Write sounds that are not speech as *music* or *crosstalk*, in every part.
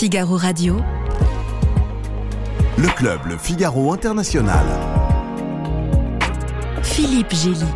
Figaro Radio. Le club Le Figaro International. Philippe Gély.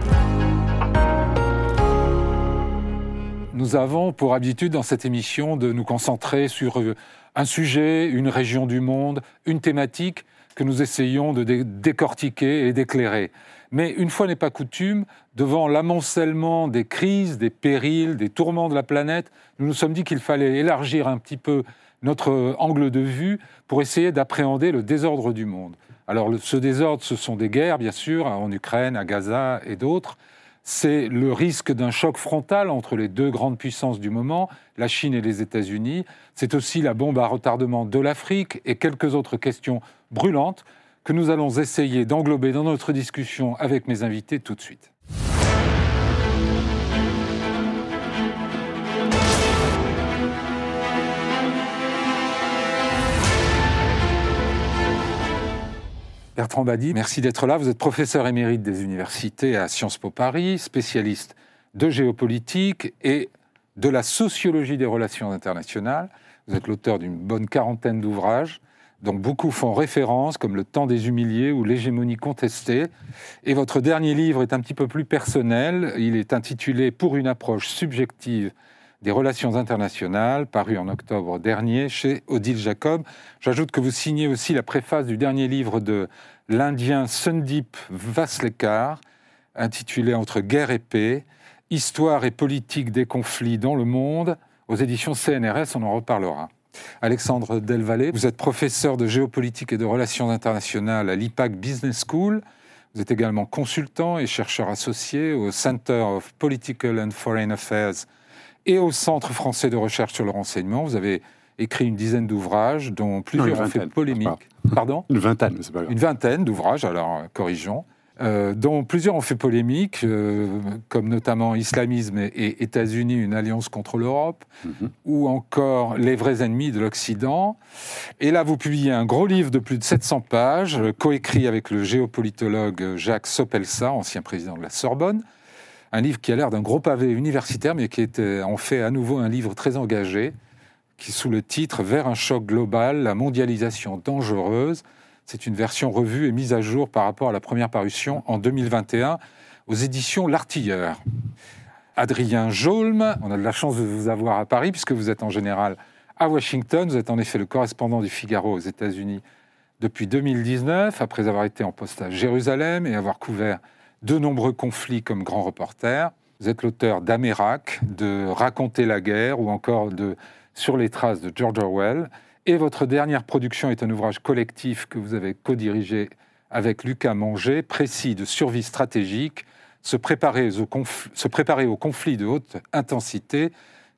Nous avons pour habitude dans cette émission de nous concentrer sur euh, un sujet, une région du monde, une thématique que nous essayons de décortiquer et d'éclairer. Mais une fois n'est pas coutume, devant l'amoncellement des crises, des périls, des tourments de la planète, nous nous sommes dit qu'il fallait élargir un petit peu notre angle de vue pour essayer d'appréhender le désordre du monde. Alors ce désordre, ce sont des guerres, bien sûr, en Ukraine, à Gaza et d'autres. C'est le risque d'un choc frontal entre les deux grandes puissances du moment, la Chine et les États-Unis. C'est aussi la bombe à retardement de l'Afrique et quelques autres questions brûlantes que nous allons essayer d'englober dans notre discussion avec mes invités tout de suite. Bertrand Badi, merci d'être là. Vous êtes professeur émérite des universités à Sciences Po Paris, spécialiste de géopolitique et de la sociologie des relations internationales. Vous êtes l'auteur d'une bonne quarantaine d'ouvrages donc beaucoup font référence, comme Le temps des humiliés ou L'hégémonie contestée. Et votre dernier livre est un petit peu plus personnel. Il est intitulé Pour une approche subjective des relations internationales, paru en octobre dernier chez Odile Jacob. J'ajoute que vous signez aussi la préface du dernier livre de l'Indien Sundip Vaslekar, intitulé Entre guerre et paix, Histoire et politique des conflits dans le monde, aux éditions CNRS, on en reparlera. Alexandre Delvalle, vous êtes professeur de géopolitique et de relations internationales à l'IPAC Business School. Vous êtes également consultant et chercheur associé au Center of Political and Foreign Affairs et au Centre français de recherche sur le renseignement. Vous avez écrit une dizaine d'ouvrages, dont plusieurs ont fait polémique. Pardon? Une vingtaine, c'est pas grave. Une vingtaine d'ouvrages, alors corrigeons. Euh, dont plusieurs ont fait polémique, euh, comme notamment Islamisme et, États-Unis, une alliance contre l'Europe, mhm. ou encore Les vrais ennemis de l'Occident. Et là, vous publiez un gros livre de plus de 700 pages, coécrit avec le géopolitologue Jacques Sopelsa, ancien président de la Sorbonne. Un livre qui a l'air d'un gros pavé universitaire, mais qui est en fait à nouveau un livre très engagé, qui sous le titre Vers un choc global, la mondialisation dangereuse c'est une version revue et mise à jour par rapport à la première parution en 2021 aux éditions L'Artilleur. Adrien Jolm, on a de la chance de vous avoir à Paris puisque vous êtes en général à Washington. Vous êtes en effet le correspondant du Figaro aux États-Unis depuis 2019, après avoir été en poste à Jérusalem et avoir couvert de nombreux conflits comme grand reporter. Vous êtes l'auteur d'Amérac, de Raconter la guerre ou encore de Sur les traces de George Orwell. Et votre dernière production est un ouvrage collectif que vous avez co-dirigé avec Lucas Manger, précis de survie stratégique, se préparer, au se préparer au conflit de haute intensité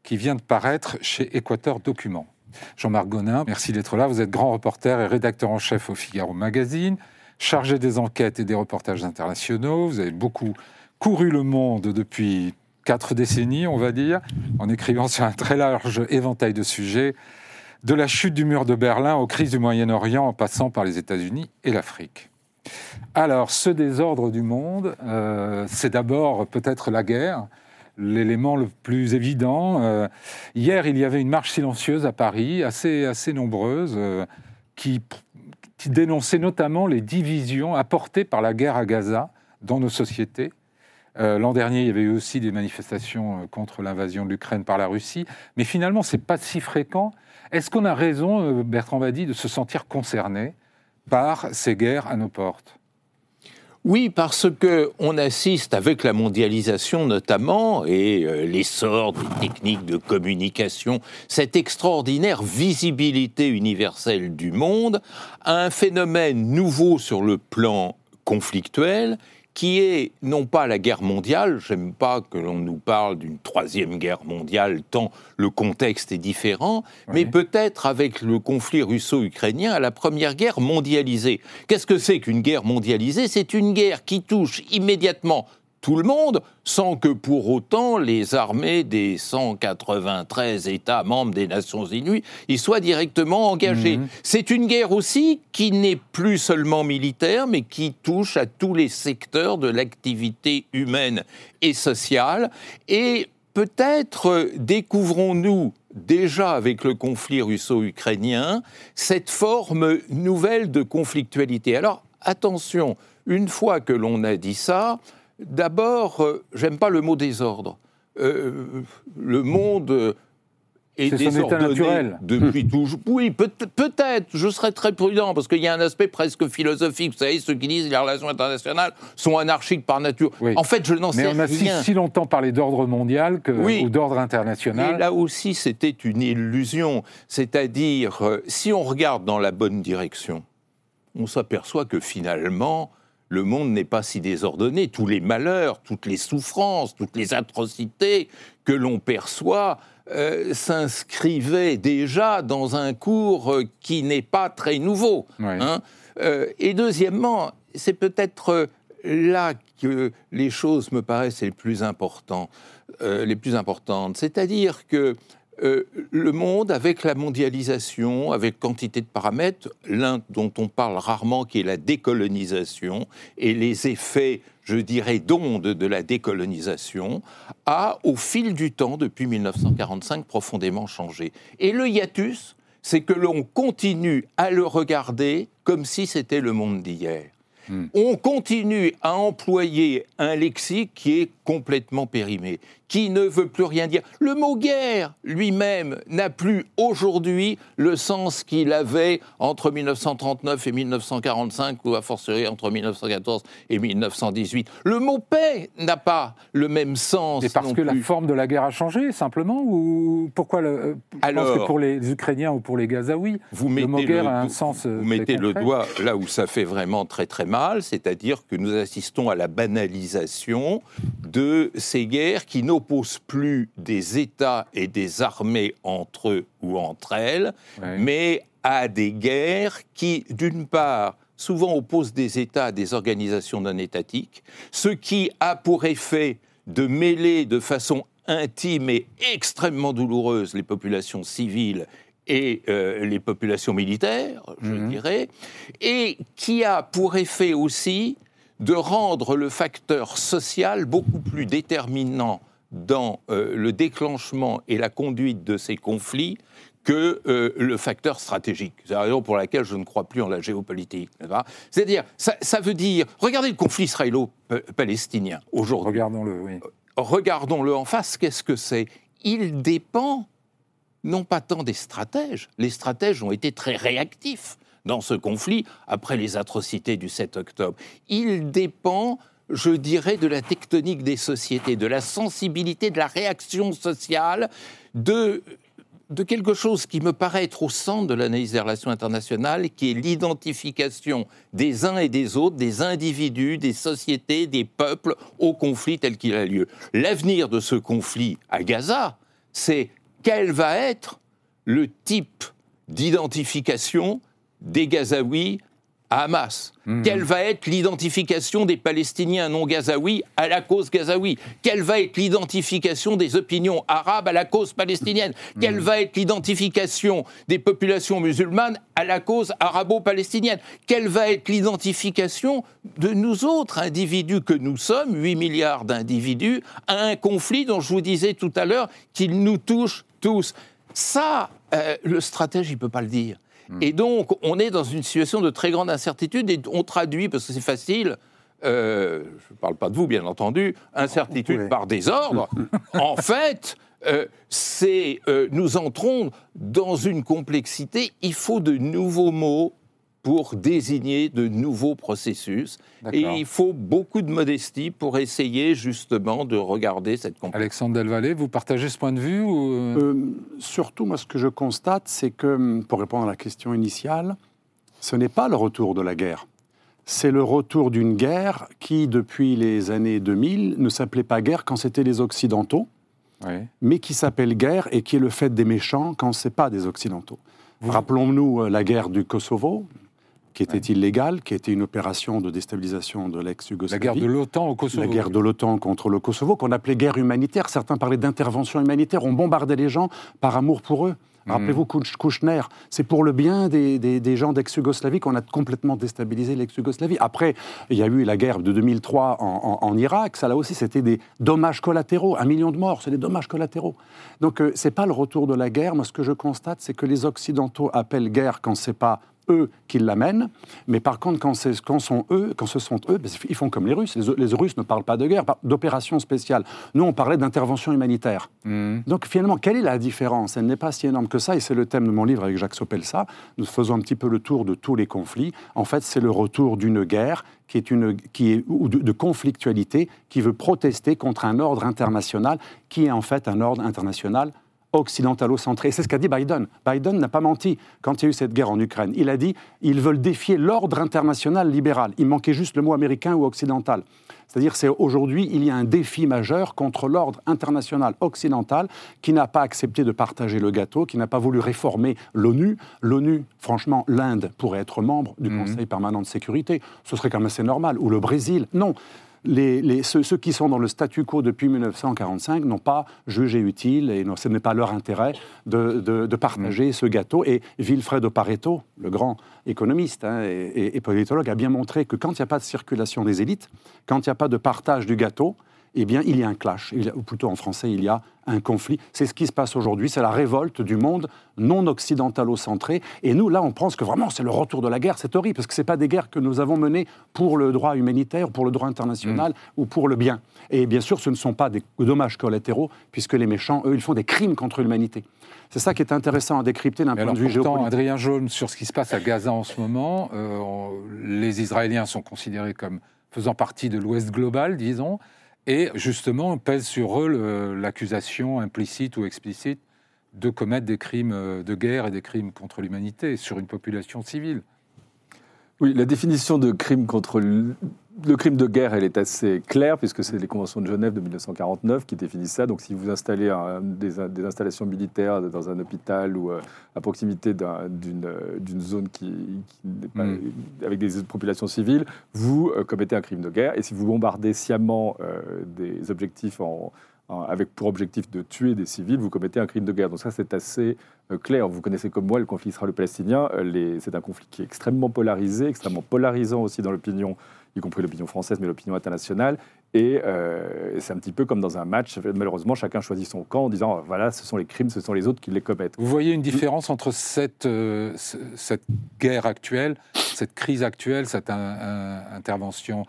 qui vient de paraître chez Équateur Documents. Jean-Marc Gonin, merci d'être là. Vous êtes grand reporter et rédacteur en chef au Figaro Magazine, chargé des enquêtes et des reportages internationaux. Vous avez beaucoup couru le monde depuis quatre décennies, on va dire, en écrivant sur un très large éventail de sujets de la chute du mur de Berlin aux crises du Moyen-Orient en passant par les États-Unis et l'Afrique. Alors, ce désordre du monde, euh, c'est d'abord peut-être la guerre, l'élément le plus évident. Euh, hier, il y avait une marche silencieuse à Paris, assez, assez nombreuse, euh, qui, qui, dénonçait notamment les divisions apportées par la guerre à Gaza dans nos sociétés. L'an dernier, il y avait eu aussi des manifestations contre l'invasion de l'Ukraine par la Russie, mais finalement, c'est pas si fréquent. Est-ce qu'on a raison, euh, Bertrand Badi, de se sentir concerné par ces guerres à nos portes? Oui, parce que on assiste avec la mondialisation notamment et euh, l'essor des techniques de communication, cette extraordinaire visibilité universelle du monde, à un phénomène nouveau sur le plan conflictuel qui est non pas la guerre mondiale, j'aime pas que l'on nous parle d'une troisième guerre mondiale tant le contexte est différent, mais peut-être avec le conflit russo-ukrainien à la première guerre mondialisée. Qu'est-ce que c'est qu'une guerre mondialisée? C'est une guerre qui touche immédiatement tout le monde, sans que pour autant les armées des 193 États membres des Nations Unies y soient directement engagées. Mhm. C'est une guerre aussi qui n'est plus seulement militaire, mais qui touche à tous les secteurs de l'activité humaine et sociale. Et peut-être découvrons-nous déjà avec le conflit russo-ukrainien, cette forme nouvelle de conflictualité. Alors, attention, une fois que l'on a dit ça, d'abord, euh, j'aime pas le mot désordre. Euh, le monde est, désordonné depuis toujours. Oui, peut-être, je serais très prudent, parce qu'il y a un aspect presque philosophique. Vous savez, ceux qui disent que les relations internationales sont anarchiques par nature. En fait, je n'en sais rien. Mais on a si, longtemps parlé d'ordre mondial que, ou d'ordre international. Et là aussi, c'était une illusion. C'est-à-dire, euh, si on regarde dans la bonne direction, on s'aperçoit que finalement, le monde n'est pas si désordonné. Tous les malheurs, toutes les souffrances, toutes les atrocités que l'on perçoit euh, s'inscrivaient déjà dans un cours euh, qui n'est pas très nouveau. Hein. Euh, et deuxièmement, c'est peut-être là que les choses me paraissent les plus importantes. les plus importantes. C'est-à-dire que euh, le monde, avec la mondialisation, avec quantité de paramètres, l'un dont on parle rarement, qui est la décolonisation, et les effets, je dirais, d'onde de la décolonisation, a, au fil du temps, depuis 1945, profondément changé. Et le hiatus, c'est que l'on continue à le regarder comme si c'était le monde d'hier. Hmm. On continue à employer un lexique qui est complètement périmé, qui ne veut plus rien dire. Le mot guerre lui-même n'a plus aujourd'hui le sens qu'il avait entre 1939 et 1945 ou a fortiori entre 1914 et 1918. Le mot paix n'a pas le même sens. C'est parce que la forme de la guerre a changé simplement ou pourquoi le, Alors, pense que pour les Ukrainiens ou pour les Gazaouis, vous le mot guerre a un sens. Vous mettez le doigt là où ça fait vraiment très très mal, c'est-à-dire que nous assistons à la banalisation de ces guerres qui n'opposent plus des États et des armées entre eux ou entre elles, mais à des guerres qui, d'une part, souvent opposent des États à des organisations non étatiques, ce qui a pour effet de mêler de façon intime et extrêmement douloureuse les populations civiles et euh, les populations militaires, je mhm. dirais, et qui a pour effet aussi de rendre le facteur social beaucoup plus déterminant dans euh, le déclenchement et la conduite de ces conflits que euh, le facteur stratégique. C'est la raison pour laquelle je ne crois plus en la géopolitique. C'est-à-dire, ça, veut dire, regardez le conflit israélo-palestinien aujourd'hui. Regardons-le, oui. Euh, regardons-le en face, qu'est-ce que c'est? Il dépend non pas tant des stratèges, les stratèges ont été très réactifs dans ce conflit après les atrocités du 7 octobre. Il dépend je dirais, de la tectonique des sociétés, de la sensibilité, de la réaction sociale, de, quelque chose qui me paraît être au centre de l'analyse des relations internationales, qui est l'identification des uns et des autres, des individus, des sociétés, des peuples au conflit tel qu'il a lieu. L'avenir de ce conflit à Gaza, c'est quel va être le type d'identification des Gazaouis à Hamas mhm. Quelle va être l'identification des Palestiniens non gazaouis à la cause gazaoui? Quelle va être l'identification des opinions arabes à la cause palestinienne? Mhm. Quelle va être l'identification des populations musulmanes à la cause arabo-palestinienne? Quelle va être l'identification de nous autres individus que nous sommes, 8 milliards d'individus, à un conflit dont je vous disais tout à l'heure qu'il nous touche tous? Ça, euh, le stratège, il ne peut pas le dire. Hmm. Et donc, on est dans une situation de très grande incertitude et on traduit, parce que c'est facile, euh, je ne parle pas de vous, bien entendu, incertitude par désordre. *laughs* en fait, euh, c'est euh, nous entrons dans une complexité. Il faut de nouveaux mots pour désigner de nouveaux processus. Et il faut beaucoup de modestie pour essayer justement de regarder cette complexité. Alexandre Delvalle, vous partagez ce point de vue ou... Euh euh, Surtout, moi, ce que je constate, c'est que, pour répondre à la question initiale, ce n'est pas le retour de la guerre. C'est le retour d'une guerre qui, depuis les années 2000, ne s'appelait pas guerre quand c'était les Occidentaux, mais qui s'appelle guerre et qui est le fait des méchants quand ce n'est pas des Occidentaux. Rappelons-nous euh, la guerre du Kosovo, qui était illégale, qui était une opération de déstabilisation de l'ex-Yougoslavie. La guerre de l'OTAN au Kosovo. La guerre de l'OTAN contre le Kosovo, qu'on appelait guerre humanitaire. Certains parlaient d'intervention humanitaire. On bombardait les gens par amour pour eux. Mhm. Rappelez-vous Kouchner, c'est pour le bien des, gens d'ex-Yougoslavie qu'on a complètement déstabilisé l'ex-Yougoslavie. Après, il y a eu la guerre de 2003 en, Irak, ça là aussi c'était des dommages collatéraux, un million de morts, c'est des dommages collatéraux. Donc euh, c'est pas le retour de la guerre, moi ce que je constate c'est que les Occidentaux appellent guerre quand c'est pas eux qui l'amènent, mais par contre, quand, quand, sont eux, quand ce sont eux, ben, ils font comme les Russes. Les, Russes ne parlent pas de guerre, d'opération spéciale. Nous, on parlait d'intervention humanitaire. Mmh. Donc finalement, quelle est la différence? Elle n'est pas si énorme que ça, et c'est le thème de mon livre avec Jacques Sopelsa. Nous faisons un petit peu le tour de tous les conflits. En fait, c'est le retour d'une guerre qui est une, qui est, ou de, de, conflictualité qui veut protester contre un ordre international qui est en fait un ordre international occidentalo-centré. C'est ce qu'a dit Biden. Biden n'a pas menti quand il y a eu cette guerre en Ukraine. Il a dit ils veulent défier l'ordre international libéral. Il manquait juste le mot américain ou occidental. C'est-à-dire c'est aujourd'hui, il y a un défi majeur contre l'ordre international occidental qui n'a pas accepté de partager le gâteau, qui n'a pas voulu réformer l'ONU. L'ONU, franchement, l'Inde pourrait être membre du mmh. Conseil permanent de sécurité. Ce serait quand même assez normal. Ou le Brésil. Non ceux, qui sont dans le statu quo depuis 1945 n'ont pas jugé utile, et ce n'est pas leur intérêt, de, partager ce gâteau. Et Wilfredo Pareto, le grand économiste hein, et, politologue, a bien montré que quand il n'y a pas de circulation des élites, quand il n'y a pas de partage du gâteau, eh bien, il y a un clash, ou plutôt en français, il y a un conflit. C'est ce qui se passe aujourd'hui, c'est la révolte du monde non occidentalo-centré. Et nous, là, on pense que vraiment, c'est le retour de la guerre. C'est horrible, parce que ce pas des guerres que nous avons menées pour le droit humanitaire, pour le droit international mm. ou pour le bien. Et bien sûr, ce ne sont pas des dommages collatéraux, puisque les méchants, eux, ils font des crimes contre l'humanité. C'est ça qui est intéressant à décrypter d'un point de vue géopolitique. Adrien Jaune, sur ce qui se passe à Gaza en ce moment, euh, les Israéliens sont considérés comme faisant partie de l'Ouest global, disons. Et justement, pèse sur eux l'accusation implicite ou explicite de commettre des crimes euh, de guerre et des crimes contre l'humanité sur une population civile. Oui, la définition de crime contre le crime de guerre, elle est assez claire, puisque c'est les conventions de Genève de 1949 qui définissent ça. Donc, si vous installez des, installations militaires dans un hôpital ou euh, à proximité d'une zone qui, hmm. avec des populations civiles, vous euh, commettez un crime de guerre. Et si vous bombardez sciemment euh, des objectifs avec pour objectif de tuer des civils, vous commettez un crime de guerre. Donc ça, c'est assez clair. Vous connaissez comme moi le conflit israélo-palestinien. C'est un conflit qui est extrêmement polarisé, extrêmement polarisant aussi dans l'opinion y compris l'opinion française, mais l'opinion internationale. Et euh, c'est un petit peu comme dans un match. Malheureusement, chacun choisit son camp en disant voilà, ce sont les crimes, ce sont les autres qui les commettent. Vous voyez une différence entre cette, euh, cette guerre actuelle, cette crise actuelle, cette intervention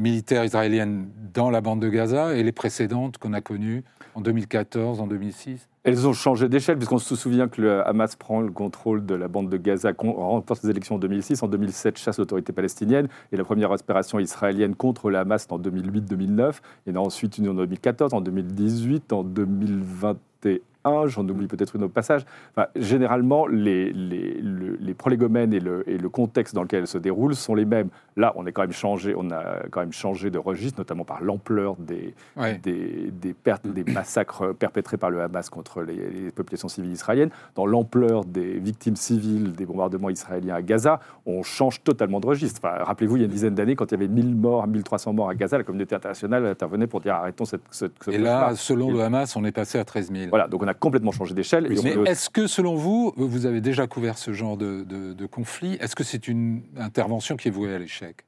militaire israélienne dans la bande de Gaza et les précédentes qu'on a connues en 2014, en 2006 elles ont changé d'échelle, puisqu'on se souvient que le Hamas prend le contrôle de la bande de Gaza, remporte les élections en 2006, en 2007 chasse l'autorité palestinienne, et la première opération israélienne contre le Hamas en 2008-2009, et ensuite une en 2014, en 2018, en 2021 j'en oublie peut-être une au passage. généralement, les, les, les prolégomènes et le, et le, contexte dans lequel elles se déroulent sont les mêmes. Là, on, est quand même changé, on a quand même changé de registre, notamment par l'ampleur des, des, des, pertes, des massacres perpétrés par le Hamas contre les, populations civiles israéliennes. Dans l'ampleur des victimes civiles des bombardements israéliens à Gaza, on change totalement de registre. Rappelez-vous, il y a une dizaine d'années, quand il y avait 1000 morts, 1300 morts à Gaza, la communauté internationale intervenait pour dire arrêtons cette... cette, et là, selon le Hamas, on est passé à 13 000. Voilà, donc on a complètement changé d'échelle. mais est-ce que, selon vous, vous avez déjà couvert ce genre de, de conflit, est-ce que c'est une intervention qui est vouée à l'échec?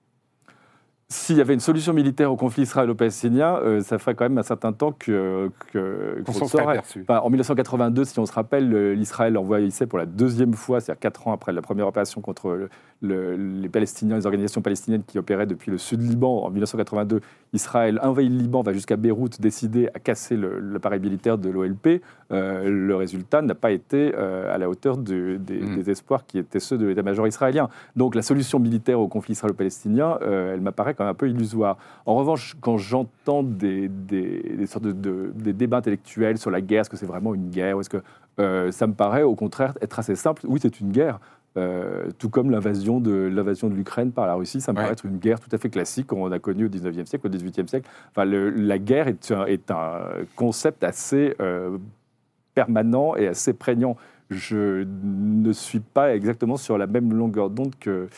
S'il y avait une solution militaire au conflit israélo-palestinien, euh, ça ferait quand même un certain temps que, qu'on s'en serait aperçu. en 1982, si on se rappelle, l'Israël envoyait pour la deuxième fois, c'est-à-dire quatre ans après la première opération contre les Palestiniens, les organisations palestiniennes qui opéraient depuis le sud Liban. En 1982, Israël envahit le Liban, va jusqu'à Beyrouth, décider à casser l'appareil militaire de l'OLP. Euh, le résultat n'a pas été euh, à la hauteur mm. des, espoirs qui étaient ceux de l'état-major israélien. Donc la solution militaire au conflit israélo-palestinien, elle m'apparaît quand même un peu illusoire. En revanche, quand j'entends des, sortes de, des débats intellectuels sur la guerre, est-ce que c'est vraiment une guerre Est-ce que euh, ça me paraît au contraire être assez simple Oui, c'est une guerre. Euh, tout comme l'invasion de l'invasion de l'Ukraine par la Russie, ça me paraît être une guerre tout à fait classique qu'on a connue au 19e siècle, au 18e siècle. Enfin, la guerre est un, est un concept assez euh, permanent et assez prégnant. Je ne suis pas exactement sur la même longueur d'onde que,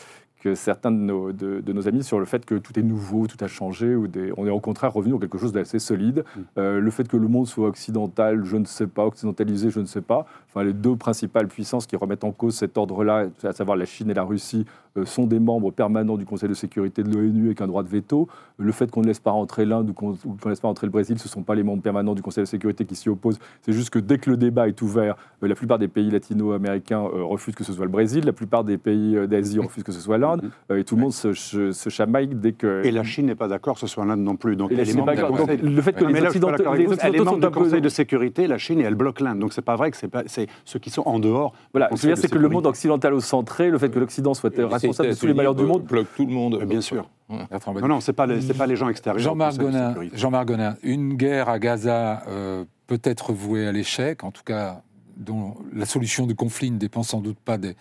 que certains de nos, de, nos, amis sur le fait que tout est nouveau, tout a changé, ou des, on est au contraire revenu dans quelque chose d'assez solide. Mm. Euh, le fait que le monde soit occidental, je ne sais pas, occidentalisé, je ne sais pas. Enfin, les deux principales puissances qui remettent en cause cet ordre-là, à savoir la Chine et la Russie, sont des membres permanents du Conseil de sécurité de l'ONU avec un droit de veto. Le fait qu'on ne laisse pas rentrer l'Inde ou qu'on ne laisse pas rentrer le Brésil, ce ne sont pas les membres permanents du Conseil de sécurité qui s'y opposent. C'est juste que dès que le débat est ouvert, euh, la plupart des pays latino-américains refusent que ce soit le Brésil, la plupart des pays d'Asie refusent que ce soit l'Inde, *laughs* et tout le monde se, se, chamaille dès que... Et la Chine n'est pas d'accord que ce soit l'Inde non plus. Donc, le fait que les Occidentaux, les du Conseil de sécurité, la Chine, et elle bloque l'Inde. Donc c'est pas vrai que c'est ceux qui sont en dehors. Voilà, c'est que le monde occidentalo-centré, le fait que l'Occident soit responsable de tous les malheurs du monde. bloque tout le monde. Bien sûr. Non, non, c'est pas, les, pas les gens extérieurs. Jean-Marc Gonin, Jean Gonin, une guerre à Gaza euh, peut être vouée à l'échec, en tout cas, dont la solution du conflit ne dépend sans doute pas des,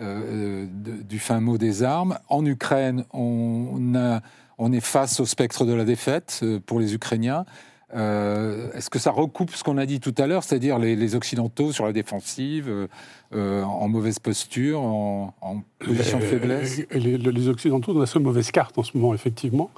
euh, du fin mot des armes. En Ukraine, on, a, on est face au spectre de la défaite euh, pour les Ukrainiens. Euh, est-ce que ça recoupe ce qu'on a dit tout à l'heure, c'est-à-dire les, Occidentaux sur la défensive, euh, euh, en mauvaise posture, en, position de faiblesse les, Occidentaux ont la seule mauvaise carte en ce moment, effectivement.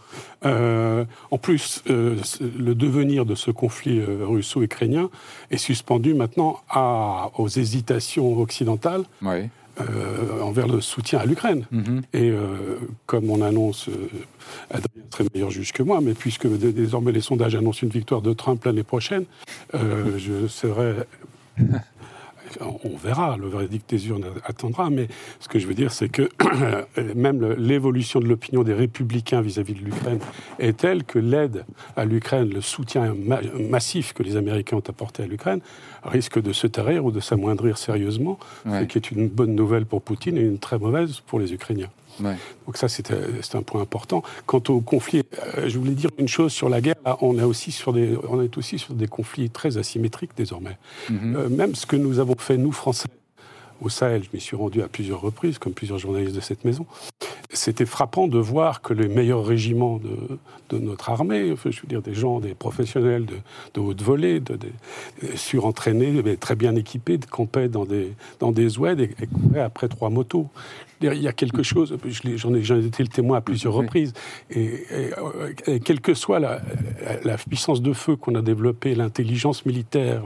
en plus, le devenir de ce conflit russo-ukrainien est suspendu maintenant à, aux hésitations occidentales. Oui. Euh, envers le soutien à l'Ukraine. Mhm. Et euh, comme on annonce, euh, Adrien serait meilleur juge que moi, mais puisque désormais les sondages annoncent une victoire de Trump l'année prochaine, *laughs* je serais on verra, le verdict des urnes attendra, mais ce que je veux dire, c'est que *clears throat* même l'évolution de l'opinion des républicains vis-à-vis de l'Ukraine est telle que l'aide à l'Ukraine, le soutien massif que les Américains ont apporté à l'Ukraine, risque de se tarir ou de s'amoindrir sérieusement, ce qui est une bonne nouvelle pour Poutine et une très mauvaise pour les Ukrainiens. Donc ça, euh, c'est un point important. Quant au conflit, euh, je voulais dire une chose sur la guerre. on, a aussi sur des, on est aussi sur des conflits très asymétriques désormais. Mhm. Euh, même ce que nous avons fait, nous, Français, au Sahel, je m'y suis rendu à plusieurs reprises, comme plusieurs journalistes de cette maison, c'était frappant de voir que les meilleurs régiments de, notre armée, je veux dire des gens, des professionnels de, haute volée, de, surentraînés, très bien équipés, campaient dans des, dans des oueds et, et couraient après trois motos il y a quelque chose, j'en ai, été le témoin à plusieurs reprises, et, quelle que soit la, puissance de feu qu'on a développée, l'intelligence militaire,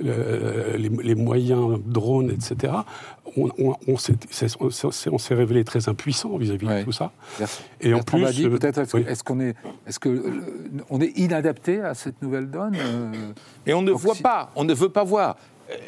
les, moyens, drones, etc., on, s'est révélé très impuissant vis-à-vis de tout ça. Et en plus, euh, peut-être, est-ce qu'on est, est, que, on est inadapté à cette nouvelle donne euh, Et on ne voit pas, on ne veut pas voir.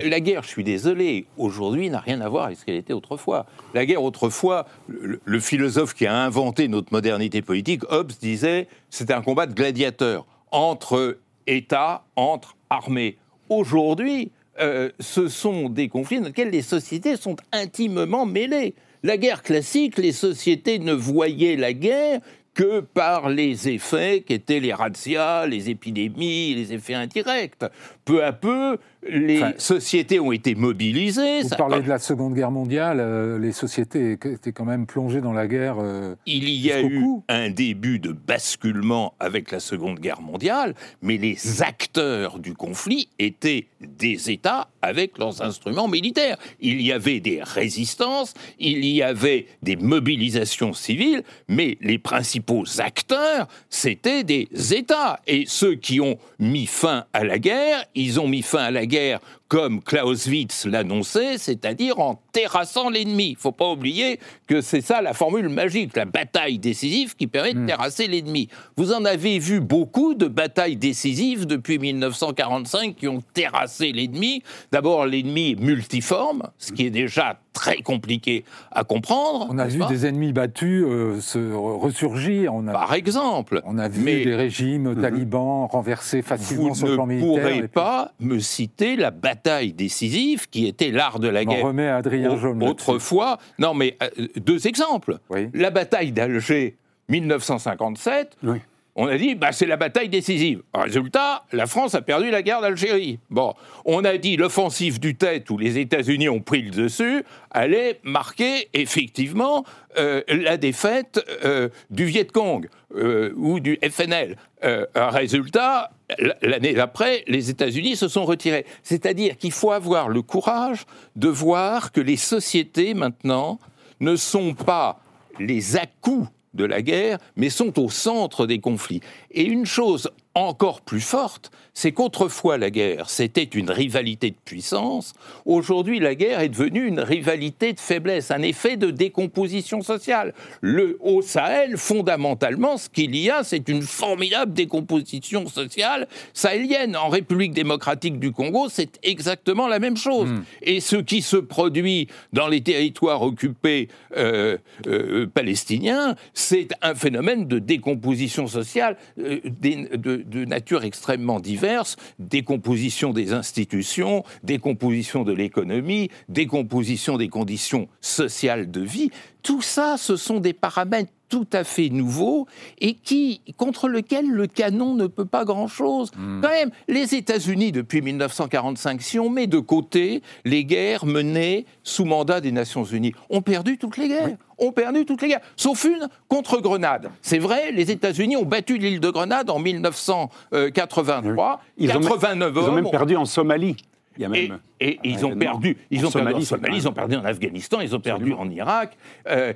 La guerre, je suis désolé, aujourd'hui n'a rien à voir avec ce qu'elle était autrefois. La guerre, autrefois, le, philosophe qui a inventé notre modernité politique, Hobbes, disait c'était un combat de gladiateurs entre États, entre armées. Aujourd'hui, euh, ce sont des conflits dans lesquels les sociétés sont intimement mêlées. La guerre classique, les sociétés ne voyaient la guerre que par les effets qu'étaient les razzias, les épidémies, les effets indirects. Peu à peu, les sociétés ont été mobilisées. Vous parlez de la Seconde Guerre mondiale, euh, les sociétés étaient quand même plongées dans la guerre. Euh, Il y a eu un début de basculement avec la Seconde Guerre mondiale, mais les acteurs du conflit étaient des États avec leurs instruments militaires. Il y avait des résistances, il y avait des mobilisations civiles, mais les principaux acteurs, c'étaient des États. Et ceux qui ont mis fin à la guerre, ils ont mis fin à la guerre guerre comme Clausewitz l'annonçait, c'est-à-dire en terrassant l'ennemi. Il faut pas oublier que c'est ça la formule magique, la bataille décisive qui permet de hmm. terrasser l'ennemi. Vous en avez vu beaucoup de batailles décisives depuis 1945 qui ont terrassé l'ennemi. D'abord, l'ennemi multiforme, ce qui est déjà très compliqué à comprendre. On a vu des ennemis battus euh, se ressurgir. On a, Par exemple. On a vu des régimes talibans renversés facilement sur le plan militaire. Vous ne pourrez pas me citer la bataille décisive qui était l'art de la guerre. On remet à Adrien Autrefois. Non, mais euh, deux exemples. La bataille d'Alger, 1957. Oui on a dit, bah, c'est la bataille décisive. Résultat, la France a perdu la guerre d'Algérie. Bon, on a dit l'offensive du tête où les États-Unis ont pris le dessus allait marquer effectivement euh, la défaite euh, du Viet Cong euh, ou du FNL. résultat, l'année d'après, les États-Unis se sont retirés. C'est-à-dire qu'il faut avoir le courage de voir que les sociétés maintenant ne sont pas les à-coups de la guerre, mais sont au centre des conflits. Et une chose encore plus forte, c'est qu'autrefois la guerre, c'était une rivalité de puissance. Aujourd'hui, la guerre est devenue une rivalité de faiblesse, un effet de décomposition sociale. Le, au Sahel, fondamentalement, ce qu'il y a, c'est une formidable décomposition sociale sahélienne. En République démocratique du Congo, c'est exactement la même chose. Hmm. Et ce qui se produit dans les territoires occupés euh, euh, palestiniens, c'est un phénomène de décomposition sociale euh, de, de nature extrêmement diverse, décomposition des institutions, décomposition de l'économie, décomposition des conditions sociales de vie. Tout ça, ce sont des paramètres tout à fait nouveaux et qui, contre lesquels le canon ne peut pas grand-chose. Quand même, les États-Unis, depuis 1945, si on met de côté les guerres menées sous mandat des Nations Unies, ont perdu toutes les guerres. Ont perdu toutes les guerres, sauf une contre Grenade. C'est vrai, les États-Unis ont battu l'île de Grenade en 1983. Ils ont même- 89 Ils ont même perdu en Somalie. Il y a Et, même. et ils ont perdu, ils En ont perdu en Somalie, ils ont perdu en Afghanistan, ils ont perdu en Irak, euh,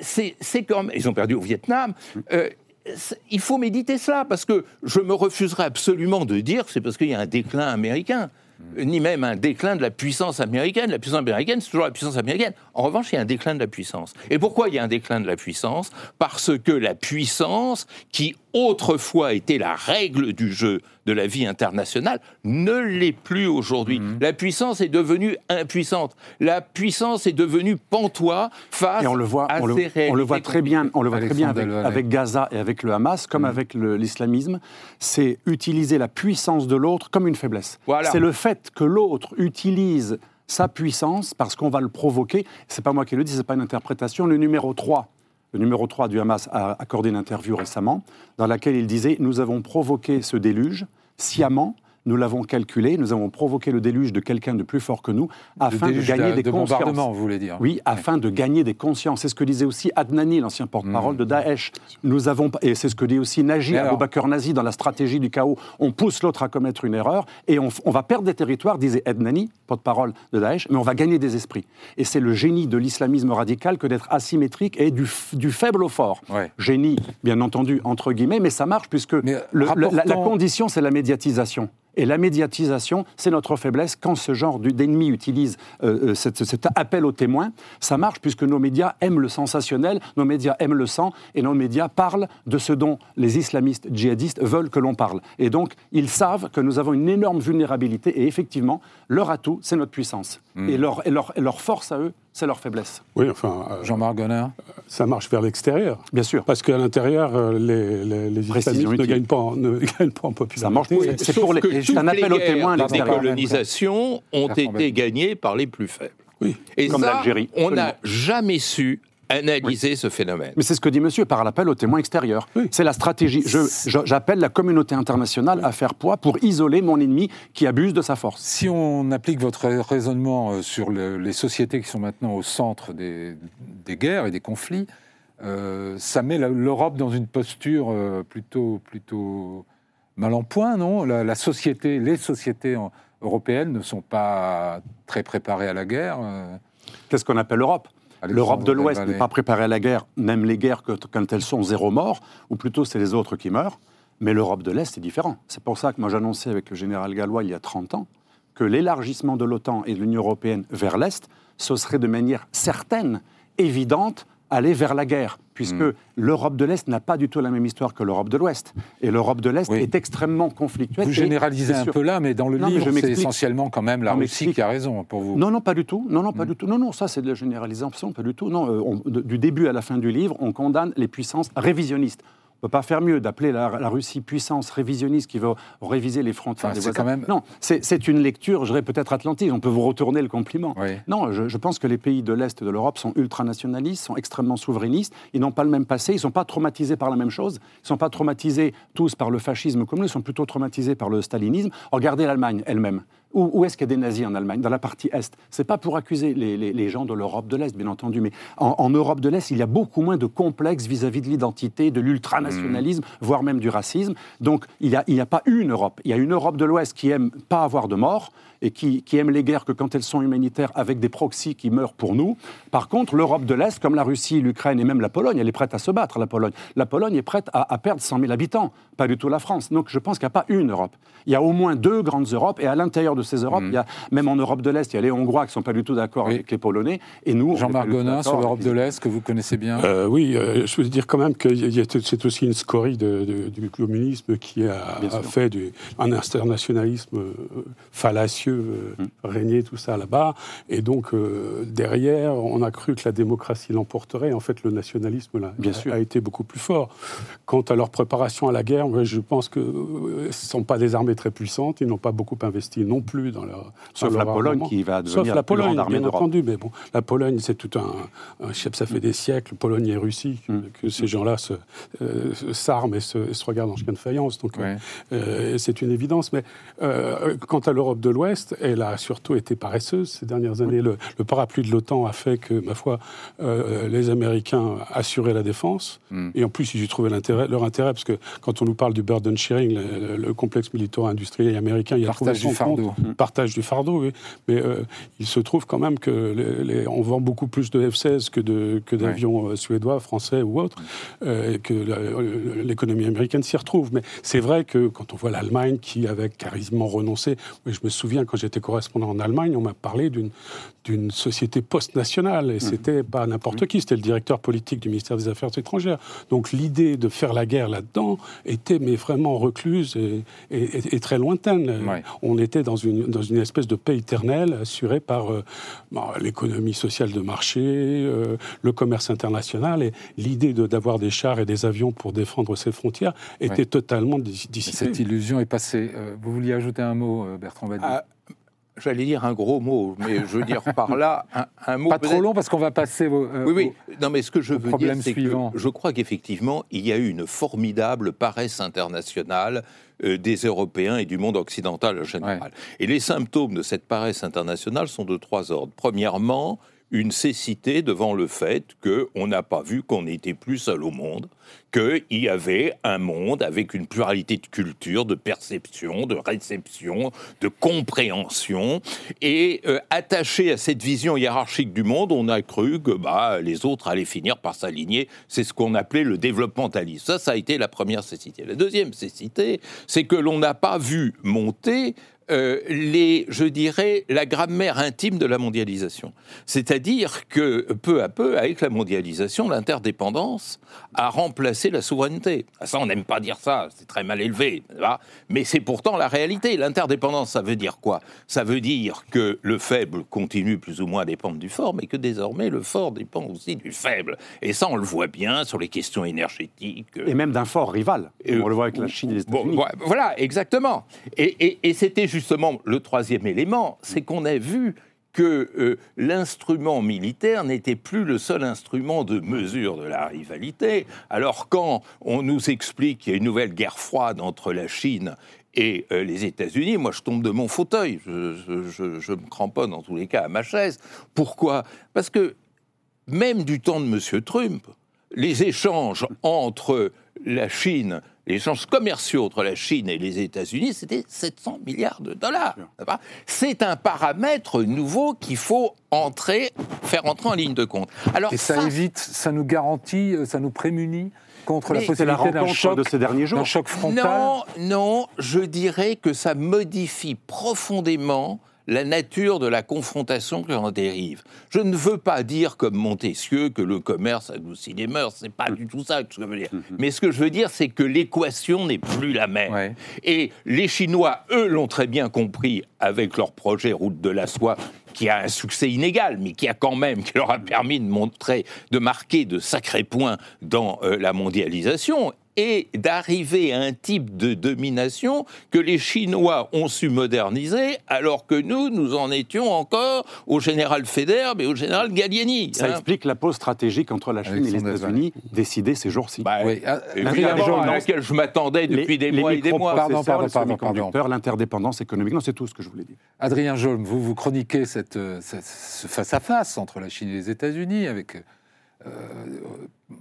c'est comme, ils ont perdu au Vietnam. Euh, c'est- il faut méditer cela parce que je me refuserai absolument de dire que c'est parce qu'il y a un déclin américain, ni même un déclin de la puissance américaine. La puissance américaine, c'est toujours la puissance américaine. En revanche, il y a un déclin de la puissance. Et pourquoi il y a un déclin de la puissance? Parce que la puissance, qui autrefois était la règle du jeu de la vie internationale, ne l'est plus aujourd'hui. La puissance est devenue impuissante. La puissance est devenue pantois face Et on le voit, à on le, on le voit très bien, on le voit très bien avec, avec Gaza et avec le Hamas, Mm. comme avec le- l'islamisme. C'est utiliser la puissance de l'autre comme une faiblesse. Voilà. C'est le fait que l'autre utilise sa puissance parce qu'on va le provoquer. C'est pas moi qui le dis, c'est pas une interprétation. Le numéro 3, le numéro 3 du Hamas a accordé une interview récemment dans laquelle il disait Nous avons provoqué ce déluge sciemment. Nous l'avons calculé, nous avons provoqué le déluge de quelqu'un de plus fort que nous afin de gagner de- des de consciences. vous voulez dire. Oui, afin de gagner des consciences. C'est ce que disait aussi Adnani, l'ancien porte-parole de Daesh. Nous avons, et c'est ce que dit aussi Nagy, Mais alors- Abou Bakr Nazi, dans la stratégie du chaos. On pousse l'autre à commettre une erreur et on, on va perdre des territoires, disait Adnani, porte-parole de Daesh, mais on va gagner des esprits. Et c'est le génie de l'islamisme radical que d'être asymétrique et du, du faible au fort. Ouais. Génie, bien entendu, entre guillemets, mais ça marche puisque Mais le- le- la- condition, c'est la médiatisation. Et la médiatisation, c'est notre faiblesse. Quand ce genre d'ennemi utilise euh, euh, cet appel aux témoins, ça marche puisque nos médias aiment le sensationnel, nos médias aiment le sang, et nos médias parlent de ce dont les islamistes djihadistes veulent que l'on parle. Et donc, ils savent que nous avons une énorme vulnérabilité, et effectivement, leur atout, c'est notre puissance. Et, leur, et, leur, et leur force à eux, c'est leur faiblesse. Oui, enfin, euh, Jean-Marc Gonner ça marche vers l'extérieur. Bien sûr. Parce qu'à l'intérieur, euh, les, les, les islamistes ne gagnent pas, en, ne *laughs* gagnent pas en popularité. Ça marche pour- c'est pour les- toutes un appel les aux témoins à guerres de l'extérieur. décolonisation ont été gagnées par les plus faibles. Oui. Et Comme ça, l'Algérie, on n'a jamais su analyser ce phénomène. Mais c'est ce que dit monsieur par l'appel aux témoins extérieurs. C'est la stratégie. J'appelle la communauté internationale à faire poids pour isoler mon ennemi qui abuse de sa force. Si on applique votre raisonnement euh, sur le- les sociétés qui sont maintenant au centre des, des guerres et des conflits, euh, ça met l'Europe dans une posture euh, plutôt, plutôt mal en point, non? La, la société, les sociétés en- européennes ne sont pas très préparées à la guerre. Qu'est-ce qu'on appelle l'Europe? L'Europe de l'Ouest n'est pas préparée à la guerre, n'aime les guerres que quand elles sont zéro mort, ou plutôt c'est les autres qui meurent. Mais l'Europe de l'Est est différent. C'est pour ça que moi j'annonçais avec le général Gallois il y a 30 ans que l'élargissement de l'OTAN et de l'Union européenne vers l'Est, ce serait de manière certaine, évidente, aller vers la guerre, puisque Hmm. l'Europe de l'Est n'a pas du tout la même histoire que l'Europe de l'Ouest. Et l'Europe de l'Est Oui. est extrêmement conflictuelle. Vous généralisez un peu là, mais dans le Non, livre, c'est essentiellement quand même la Russie qui a raison pour vous. Non, non, pas du tout. Non, non, pas Mm. du tout. Non, non, ça c'est de la généralisation, pas du tout. Non, euh, on- du début à la fin du livre, on condamne les puissances révisionnistes. On ne peut pas faire mieux d'appeler la, la Russie puissance révisionniste qui va réviser les frontières Enfin, des voisins. quand même- Non, c'est c'est une lecture, je dirais peut-être atlantique. On peut vous retourner le compliment. Oui. Non, je, je pense que les pays de l'Est de l'Europe sont ultranationalistes, sont extrêmement souverainistes. Ils n'ont pas le même passé, ils ne sont pas traumatisés par la même chose. Ils ne sont pas traumatisés tous par le fascisme comme nous, ils sont plutôt traumatisés par le stalinisme. Regardez l'Allemagne elle-même. Où, où est-ce qu'il y a des nazis en Allemagne? Dans la partie Est. C'est pas pour accuser les, les- les gens de l'Europe de l'Est, bien entendu, mais en, en Europe de l'Est, il y a beaucoup moins de complexes vis-à-vis de l'identité, de l'ultranationalisme, voire même du racisme. Donc, il n'y a, il y a pas une Europe. Il y a une Europe de l'Ouest qui aime pas avoir de morts, et qui, qui aime les guerres que quand elles sont humanitaires avec des proxys qui meurent pour nous. Par contre, l'Europe de l'Est, comme la Russie, l'Ukraine et même la Pologne, elle est prête à se battre, la Pologne. La Pologne est prête à, à perdre 100 000 habitants, pas du tout la France. Donc je pense qu'il n'y a pas une Europe. Il y a au moins deux grandes Europes, et à l'intérieur de ces Europes, il y a, même en Europe de l'Est, il y a les Hongrois qui ne sont pas du tout d'accord Oui. avec les Polonais, et nous... Jean-Marc Gonin sur l'Europe de les- l'Est, que vous connaissez bien. Euh, oui, euh, je veux dire quand même que y- y a- c'est aussi une scorie de- de- du communisme qui a, fait du, un internationalisme euh, fallacieux euh, régner tout ça là-bas. Et donc, euh, derrière, on a cru que la démocratie l'emporterait. En fait, le nationalisme là, Bien a, sûr. a été beaucoup plus fort. Quant à leur préparation à la guerre, je pense que euh, ce ne sont pas des armées très puissantes. Ils n'ont pas beaucoup investi non plus dans leur. Sauf dans la leur Pologne armement. qui va Sauf devenir la la Pologne, grande armée bien entendu. Mais bon, la Pologne, c'est tout un, un ça fait des siècles, Pologne et Russie, que, Mm. que ces gens-là euh, s'arment et se, et se regardent en chien de faïence. Donc, Ouais. euh, c'est une évidence. Mais euh, quant à l'Europe de l'Ouest, elle a surtout été paresseuse ces dernières années. Le, le parapluie de l'OTAN a fait que, ma foi, euh, les Américains assuraient la défense. Mm. Et en plus, ils y trouvaient leur intérêt, parce que quand on nous parle du burden sharing, le, le- le complexe militaro-industriel américain, il y a trouvé Partage du compte fardeau. partage du fardeau, oui. Mais euh, il se trouve quand même que les- les- on vend beaucoup plus de F-16 que de- que d'avions euh, suédois, français ou autres, euh, et que la- l'économie américaine s'y retrouve. Mais c'est vrai que quand on voit l'Allemagne qui avait quasiment renoncé, je me souviens quand j'étais correspondant en Allemagne, on m'a parlé d'une d'une société post-nationale, et c'était pas n'importe qui, c'était le directeur politique du ministère des Affaires étrangères. Donc l'idée de faire la guerre là-dedans était mais vraiment recluse et, et- et- et très lointaine. Ouais. On était dans une, dans une espèce de paix éternelle assurée par euh, l'économie sociale de marché, euh, le commerce international, et l'idée de- d'avoir des chars et des avions pour défendre ses frontières était Ouais. totalement dissipée. Cette illusion est passée. Euh, vous vouliez ajouter un mot, Bertrand Badi Ah, J'allais dire un gros mot, mais je veux dire par là un, un mot Pas trop long parce qu'on va passer au, euh, Oui, oui. Non, mais ce que je veux dire, c'est que je crois qu'effectivement, il y a eu une formidable paresse internationale euh, des Européens et du monde occidental en général. Et les symptômes de cette paresse internationale sont de trois ordres. Premièrement, une cécité devant le fait qu'on n'a pas vu qu'on n'était plus seul au monde, qu'il y avait un monde avec une pluralité de cultures, de perception, de réception, de compréhension. Et euh, attaché à cette vision hiérarchique du monde, on a cru que bah, les autres allaient finir par s'aligner. C'est ce qu'on appelait le développementalisme. Ça, ça a été la première cécité. La deuxième cécité, c'est que l'on n'a pas vu monter euh, les, je dirais, la grammaire intime de la mondialisation. C'est-à-dire que peu à peu, avec la mondialisation, l'interdépendance a remplacé la souveraineté. Ah, Ça, on n'aime pas dire ça, c'est très mal élevé, mais c'est pourtant la réalité. L'interdépendance, ça veut dire quoi? Ça veut dire que le faible continue plus ou moins à dépendre du fort, mais que désormais le fort dépend aussi du faible. Et ça, on le voit bien sur les questions énergétiques. Et même d'un fort rival. euh, on le voit avec la Chine et les États-Unis. vo- voilà, exactement. Et, et- et c'était justement le troisième élément, c'est qu'on a vu que euh, l'instrument militaire n'était plus le seul instrument de mesure de la rivalité. Alors quand on nous explique qu'il y a une nouvelle guerre froide entre la Chine et euh, les États-Unis, moi je tombe de mon fauteuil, je, me cramponne en tous les cas à ma chaise. Pourquoi? Parce que même du temps de M. Trump, les échanges entre la Chine, les échanges commerciaux entre la Chine et les États-Unis, c'était 700 milliards de dollars. D'accord C'est un paramètre nouveau qu'il faut entrer, faire entrer en ligne de compte. Alors, Et ça évite, ça nous garantit, euh, ça nous prémunit contre la Mais C'est la possibilité d'un rencontre choc, de ces derniers jours. choc frontal. Non, non, je dirais que ça modifie profondément la nature de la confrontation qui en dérive. Je ne veux pas dire, comme Montesquieu, que le commerce adoucit les mœurs. C'est pas du tout ça que je veux dire. Mais ce que je veux dire, c'est que l'équation n'est plus la même. Ouais. Et les Chinois, eux, l'ont très bien compris avec leur projet Route de la soie, qui a un succès inégal, mais qui a quand même, qui leur a permis de montrer, de marquer de sacrés points dans euh, la mondialisation et d'arriver à un type de domination que les Chinois ont su moderniser, alors que nous, nous en étions encore au général Federbe et au général Gallieni. Ça hein. explique la pause stratégique entre la Chine et les États-Unis décidée ces jours-ci. Bah, Oui, ah, évidemment, Adrien à laquelle je m'attendais depuis des les mois et des mois. Pardon, pardon, pardon, semi-conducteurs, l'interdépendance économique. Non, c'est tout ce que je voulais dire. Adrien Jolm, vous, vous chroniquez cette, euh, cette- ce face-à-face entre la Chine et les États-Unis avec euh,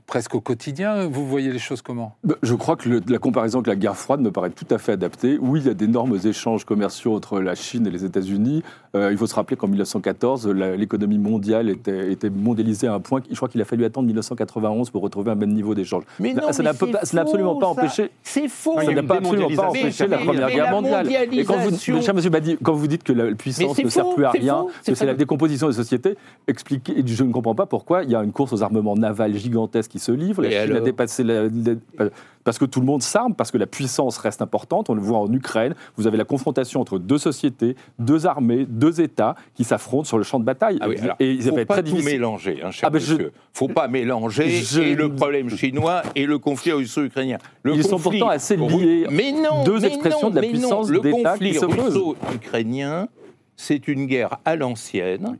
presque au quotidien. Vous voyez les choses comment? Bah, Je crois que le- la comparaison avec la guerre froide me paraît tout à fait adaptée. Oui, il y a d'énormes échanges commerciaux entre la Chine et les États-Unis. Euh, il faut se rappeler qu'en 1914, la- l'économie mondiale était, était mondialisée à un point. Je crois qu'il a fallu attendre 1991 pour retrouver un même niveau d'échange. Mais non, ça n'a absolument pas ça. empêché. C'est faux. Ça n'a absolument pas empêché la Première Guerre la mondiale. Et quand vous, cher monsieur Badi, quand vous dites que la puissance ne sert faux, plus à rien, faux, que c'est la décomposition des sociétés, expliquez, je ne comprends pas pourquoi il y a une course aux armements navals gigantesques qui se livrent. La Et Chine a dépassé la- la- parce que tout le monde s'arme, parce que la puissance reste importante. On le voit en Ukraine. Vous avez la confrontation entre deux sociétés, deux armées, deux États qui s'affrontent sur le champ de bataille. Ah oui, alors, et faut pas très tout difficile. mélanger, hein, cher Ah ben, je- monsieur. Faut pas mélanger Je- et le problème chinois et le conflit russo-ukrainien. Ils sont pourtant assez liés. Mais non, Deux mais expressions non, de la mais non. puissance Le conflit russo-ukrainien, c'est une guerre à l'ancienne.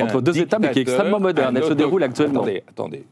Entre deux États, mais qui est extrêmement moderne. Elle se déroule actuellement. Attendez, attendez.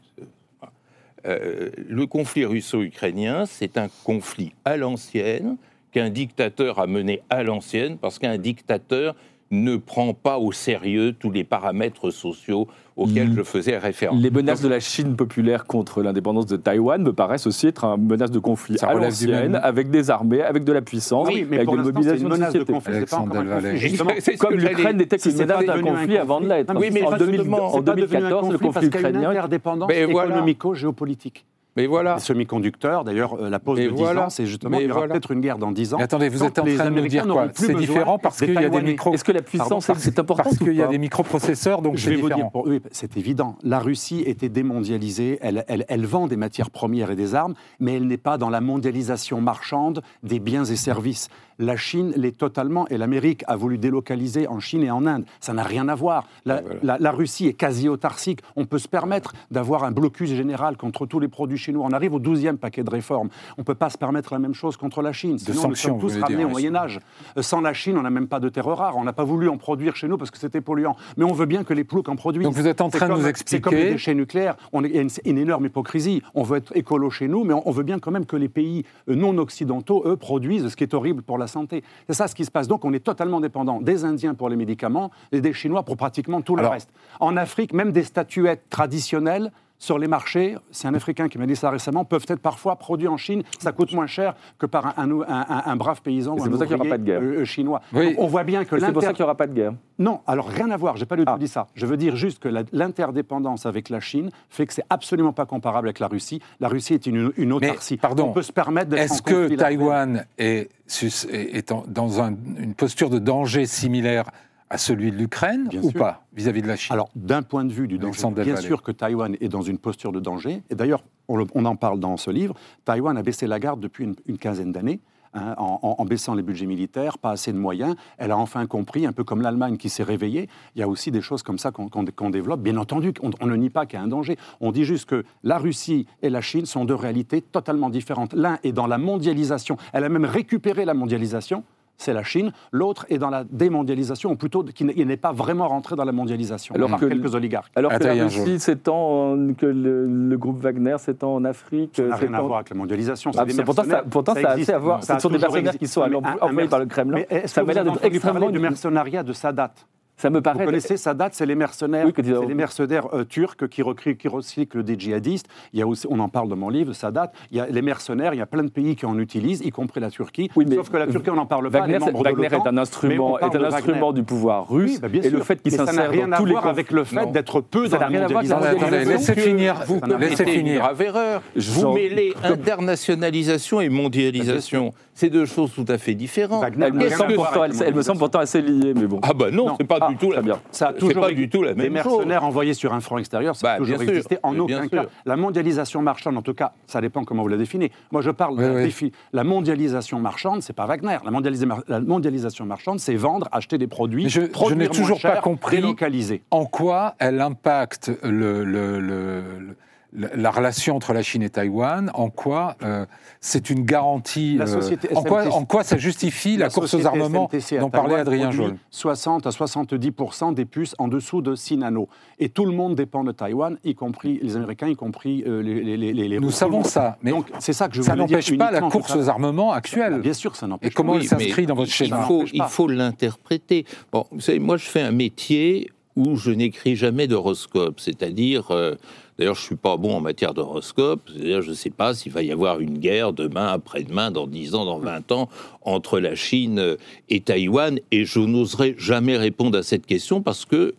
Euh, le conflit russo-ukrainien, c'est un conflit à l'ancienne qu'un dictateur a mené à l'ancienne parce qu'un dictateur ne prend pas au sérieux tous les paramètres sociaux auxquels Mm. je faisais référence. Les menaces de la Chine populaire contre l'indépendance de Taïwan me paraissent aussi être une menace de conflit à l'ancienne, avec des armées, avec de la puissance, Oui, mais avec pour une une mobilisation de de société. conflit. C'est pas encore un Alexandre conflit. Delvalle. Justement, *laughs* C'est ce Comme que l'Ukraine n'était pas menace d'un conflit avant de l'être. Oui, mais en, 2000 justement, en c'est pas devenu un 2014, le conflit parce conflit qu'il y a une ukrainien. interdépendance économico-géopolitique. Mais voilà. Les semi-conducteurs, d'ailleurs, euh, la pause Mais de 10 voilà. ans, c'est justement Mais il y aura voilà. peut-être une guerre dans 10 ans. Mais attendez, vous êtes en train de nous dire quoi C'est différent parce des qu'il y a des micros. Est-ce que la puissance, Pardon, c'est important Parce qu'il y a des microprocesseurs, donc Je vais vous dire, pour- oui, c'est évident. La Russie était démondialisée, elle, elle- elle vend des matières premières et des armes, mais elle n'est pas dans la mondialisation marchande des biens et services. La Chine l'est totalement, et l'Amérique a voulu délocaliser en Chine et en Inde. Ça n'a rien à voir. La, voilà. la- la Russie est quasi autarcique. On peut se permettre d'avoir un blocus général contre tous les produits chinois. On arrive au 12e paquet de réformes. On ne peut pas se permettre la même chose contre la Chine. Sinon, sanctions, nous sommes tous ramenés au oui. Moyen Âge. Euh, Sans la Chine, on n'a même pas de terre rare. On n'a pas voulu en produire chez nous parce que c'était polluant. Mais on veut bien que les ploucs en produisent. Donc vous êtes en train de nous C'est comme les expliquer- déchets nucléaires. On est- Il y a une, une énorme hypocrisie. On veut être écolo chez nous, mais on, on veut bien quand même que les pays euh, non occidentaux, eux, produisent, ce qui est horrible pour la santé. C'est ça ce qui se passe. Donc on est totalement dépendant des Indiens pour les médicaments et des Chinois pour pratiquement tout le Alors- reste. En Afrique, même des statuettes traditionnelles sur les marchés, c'est un Africain qui m'a dit ça récemment, peuvent être parfois produits en Chine. Ça coûte moins cher que par un, un- un- un brave paysan ou c'est un pour ça qu'il aura pas de guerre. euh, euh, chinois. Oui. Donc, on voit bien que C'est pour ça qu'il n'y aura pas de guerre. Non, alors rien à voir, j'ai pas du tout Ah. dit ça. Je veux dire juste que la- l'interdépendance avec la Chine fait que c'est absolument pas comparable avec la Russie. La Russie est une, une autarcie. pardon, On peut se permettre d'être en Est-ce que Taïwan est, sus- est- est en- dans un- une posture de danger similaire à celui de l'Ukraine ou sûr. pas vis-à-vis de la Chine? Alors, d'un point de vue du danger, bien sûr que Taïwan est dans une posture de danger. Et d'ailleurs, on, en parle dans ce livre. Taïwan a baissé la garde depuis une, une quinzaine d'années. hein, en, baissant les budgets militaires, pas assez de moyens. Elle a enfin compris, un peu comme l'Allemagne qui s'est réveillée, il y a aussi des choses comme ça qu'on développe. Bien entendu, on, on ne nie pas qu'il y a un danger. On dit juste que la Russie et la Chine sont deux réalités totalement différentes. L'un est dans la mondialisation. Elle a même récupéré la mondialisation. C'est la Chine. L'autre est dans la démondialisation, ou plutôt qui n'est- pas vraiment rentré dans la mondialisation, Alors par que- quelques oligarques. Alors que la Russie s'étend, en- que le, le groupe Wagner s'étend en Afrique. Ça n'a rien à voir avec la mondialisation. Ah, des pourtant, ça, pourtant, ça, a existe. assez à voir. Ce sont des mercenaires existé. qui sont employés par le Kremlin. Mais Ça vous l'air d'être extrêmement. du mercenariat de Sadat? Ça me paraît. Vous connaissez Sadat, c'est les mercenaires, Oui, que tu- c'est les mercenaires euh, turcs qui, recrutent, qui recyclent des djihadistes. Il y a aussi, on en parle dans mon livre, Sadat. Il y a les mercenaires, il y a plein de pays qui en utilisent, y compris la Turquie. Oui, mais Sauf que la Turquie, on n'en parle pas. Wagner, les c'est- membres de Wagner est un instrument, est un instrument du pouvoir russe. Oui, bah, bien et le fait qu'il Mais ça n'a s'insère rien dans à tous les conflits- avec le fait d'être peu Ça dans rien la mondialisation. Attendez, laissez finir. Vous Laissez finir. grave erreur. Vous mêlez internationalisation et mondialisation. C'est deux choses tout à fait différentes. Wagner Elle me, semble pourtant, avec elle, la elle me semble pourtant assez liée, mais bon. Ah bah non, Non. c'est pas Ah, du tout la bien. Ça a C'est toujours pas du tout la même chose. mercenaires envoyés sur un front extérieur, ça a Bah, toujours bien sûr. existé. En aucun cas. sûr. La mondialisation marchande, en tout cas, ça dépend comment vous la définissez. Moi, je parle Oui, d'un oui. défi. La mondialisation marchande, c'est pas Wagner. La, mondialisa- la mondialisation marchande, c'est vendre, acheter des produits, Mais je- je produire n'ai moins toujours pas compris- délocaliser. En quoi elle impacte le- le- le- le- la, la relation entre la Chine et Taïwan En quoi euh, c'est une garantie La euh, en, quoi, SMTC en quoi ça justifie la, course aux armements dont parlait Adrien Jolle 60 à 70 des puces en dessous de 6 nanos. Et tout le monde dépend de Taïwan, y compris les Américains, y compris euh, les, les, les, les Nous Russes. savons ça, mais Donc, c'est ça que je ça n'empêche pas la course aux armements actuelle. Bien sûr, ça n'empêche Et comment Oui, elle s'inscrit dans votre schéma? il pas. faut l'interpréter. Bon, vous savez, moi, je fais un métier où je n'écris jamais d'horoscope, c'est-à-dire, euh, d'ailleurs je ne suis pas bon en matière d'horoscope, c'est-à-dire je ne sais pas s'il va y avoir une guerre demain, après-demain, dans 10 ans, dans 20 ans, entre la Chine et Taïwan, et je n'oserais jamais répondre à cette question parce que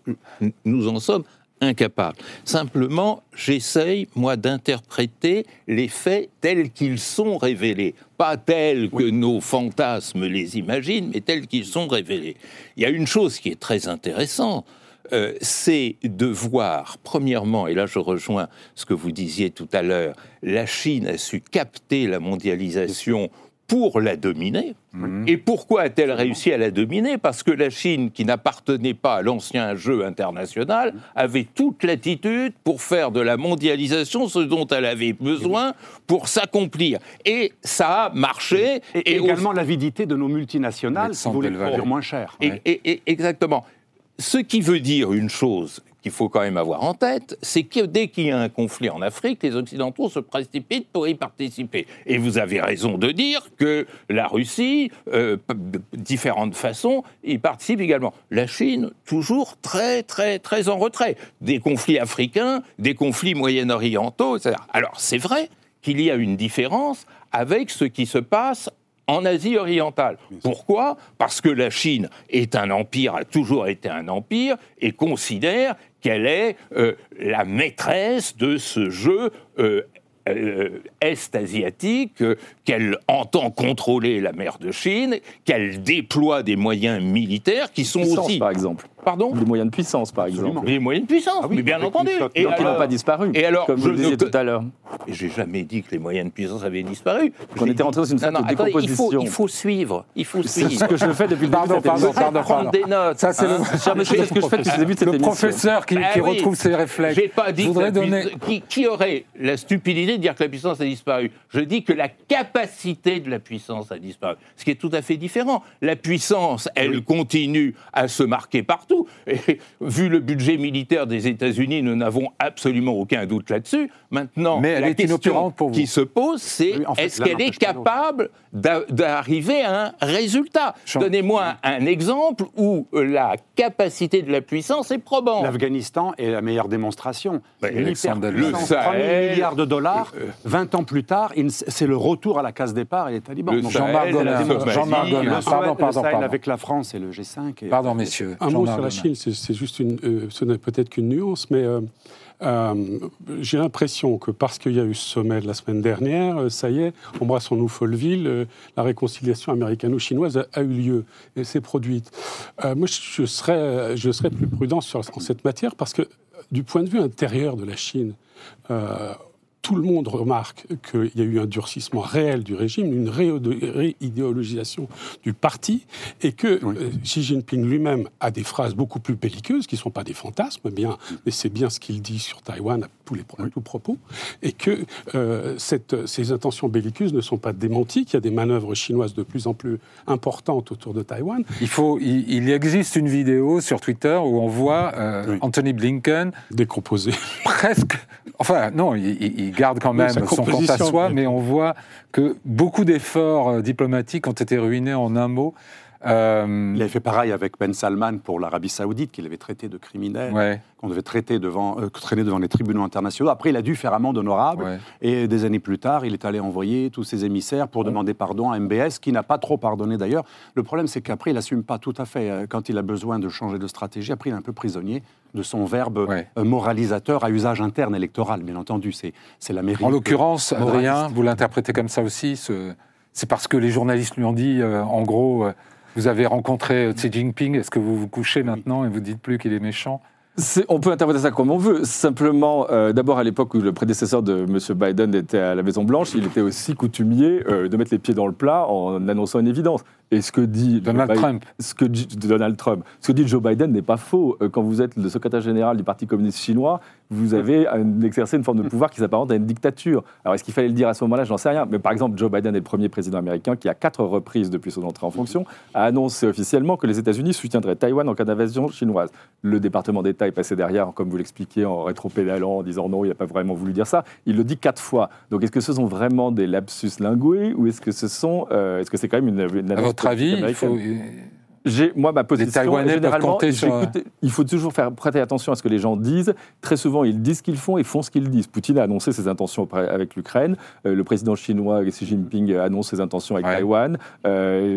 nous en sommes incapable. Simplement, j'essaye, moi, d'interpréter les faits tels qu'ils sont révélés. Pas tels que nos fantasmes les imaginent, mais tels qu'ils sont révélés. Il y a une chose qui est très intéressante, euh, c'est de voir, premièrement, et là je rejoins ce que vous disiez tout à l'heure, la Chine a su capter la mondialisation pour la dominer. Mhm. Et pourquoi a-t-elle réussi à la dominer? Parce que la Chine, qui n'appartenait pas à l'ancien jeu international, avait toute l'attitude pour faire de la mondialisation ce dont elle avait besoin pour s'accomplir. Et ça a marché. Et, également l'avidité de nos multinationales qui voulaient produire moins cher. et, exactement. Ce qui veut dire une chose qu'il faut quand même avoir en tête, c'est que dès qu'il y a un conflit en Afrique, les Occidentaux se précipitent pour y participer. Et vous avez raison de dire que la Russie, euh, de différentes façons, y participe également. La Chine, toujours très, très, très en retrait. Des conflits africains, des conflits moyen-orientaux, etc. Alors, c'est vrai qu'il y a une différence avec ce qui se passe en Asie orientale. Pourquoi? Parce que la Chine est un empire, a toujours été un empire, et considère qu'elle est euh, la maîtresse de ce jeu euh, euh, est-asiatique, qu'elle entend contrôler la mer de Chine, qu'elle déploie des moyens militaires qui sont aussi... par exemple. Pardon Des moyens de puissance, par exemple. Des moyens de puissance, ah mais bien entendu. Et alors, ils n'ont pas disparu, et alors, comme je le disais tout à l'heure. Et j'ai jamais dit que les moyens de puissance avaient disparu. On était rentré dans une sorte de décomposition. il, faut, il faut suivre. Il faut suivre. ce que je fais depuis le début. Pardon, pardon, pardon, prendre des notes. Ça, c'est le, hein ce que je fais depuis le début de cette Le professeur qui, ah retrouve ses réflexes. J'ai pas dit que donner... qui, qui aurait la stupidité de dire que la puissance a disparu? Je dis que la capacité de la puissance a disparu. Ce qui est tout à fait différent. La puissance, elle continue à se marquer partout. Et vu le budget militaire des États-Unis, nous n'avons absolument aucun doute là-dessus. Maintenant, Mais la question qui se pose, c'est est-ce qu'elle est capable d'arriver à un résultat? Donnez-moi un exemple où la capacité de la puissance est probante. L'Afghanistan est la meilleure démonstration. Bah, le 3 000 milliards de dollars, 20 euh, ans plus tard, c'est le retour à la case départ et les talibans. Jean-Marc Jean pardon, pardon, pardon. avec la France et le G5. Pardon, messieurs. Un mot sur la Chine, c'est juste une, euh, ce n'est peut-être qu'une nuance, mais euh, euh, j'ai l'impression que parce qu'il y a eu ce sommet de la semaine dernière, ça y est, embrassons-nous Folleville, la réconciliation américano-chinoise a, eu lieu et s'est produite. moi, je serais, je serais plus prudent sur, en cette matière parce que du point de vue intérieur de la Chine, tout le monde remarque qu'il y a eu un durcissement réel du régime, une réidéologisation du parti, et que euh, Xi Jinping lui-même a des phrases beaucoup plus belliqueuses, qui ne sont pas des fantasmes, bien, mais c'est bien ce qu'il dit sur Taïwan à tous les tout propos, et que euh, cette, ces intentions belliqueuses ne sont pas démenties, qu'il y a des manœuvres chinoises de plus en plus importantes autour de Taïwan. Il, faut, il, existe une vidéo sur Twitter où on voit euh, Anthony Blinken décomposé, presque, enfin non, il il garde quand même son compte à soi, mais on voit que beaucoup d'efforts euh, diplomatiques ont été ruinés en un mot. Euh, il avait fait pareil avec Ben Salman pour l'Arabie Saoudite, qu'il avait traité de criminel, qu'on devait traiter devant, euh, traîner devant les tribunaux internationaux. Après, il a dû faire amende honorable. Et des années plus tard, il est allé envoyer tous ses émissaires pour demander pardon à MBS, qui n'a pas trop pardonné d'ailleurs. Le problème, c'est qu'après, il n'assume pas tout à fait. Quand il a besoin de changer de stratégie, après, il est un peu prisonnier de son verbe euh, moralisateur à usage interne électoral, bien entendu. C'est, c'est la mairie. En l'occurrence, Adrien, vous l'interprétez comme ça aussi C'est parce que les journalistes lui ont dit, euh, en gros, euh, vous avez rencontré Xi Jinping, est-ce que vous vous couchez maintenant et vous dites plus qu'il est méchant on peut interpréter ça comme on veut. Simplement, d'abord à l'époque où le prédécesseur de M. Biden était à la Maison Blanche, il était aussi coutumier de mettre les pieds dans le plat en annonçant une évidence. Et ce que dit Donald Trump, ce que dit Donald Trump, ce que dit Joe Biden n'est pas faux. Euh, quand vous êtes le secrétaire général du Parti communiste chinois, vous avez exercé une forme de pouvoir qui s'apparente à une dictature. Alors est-ce qu'il fallait le dire à ce moment-là? J'en sais rien. Mais par exemple, Joe Biden est le premier président américain qui, à quatre reprises depuis son entrée en fonction, a annoncé officiellement que les États-Unis soutiendraient Taïwan en cas d'invasion chinoise. Le département d'État est passé derrière, comme vous l'expliquiez, en rétropédalant, en disant non, il n'a pas vraiment voulu dire ça. Il le dit quatre fois. Donc est-ce que ce sont vraiment des lapsus lingués ou est-ce que ce sont, euh, est-ce que c'est quand même une, une avis, il faut, moi, ma position, Taïwanais peuvent généralement, sur- il faut toujours faire prêter attention à ce que les gens disent. Très souvent, ils disent ce qu'ils font et font ce qu'ils disent. Poutine a annoncé ses intentions avec l'Ukraine. Euh, le président chinois Xi Jinping annonce ses intentions avec Ouais. Taïwan. Euh,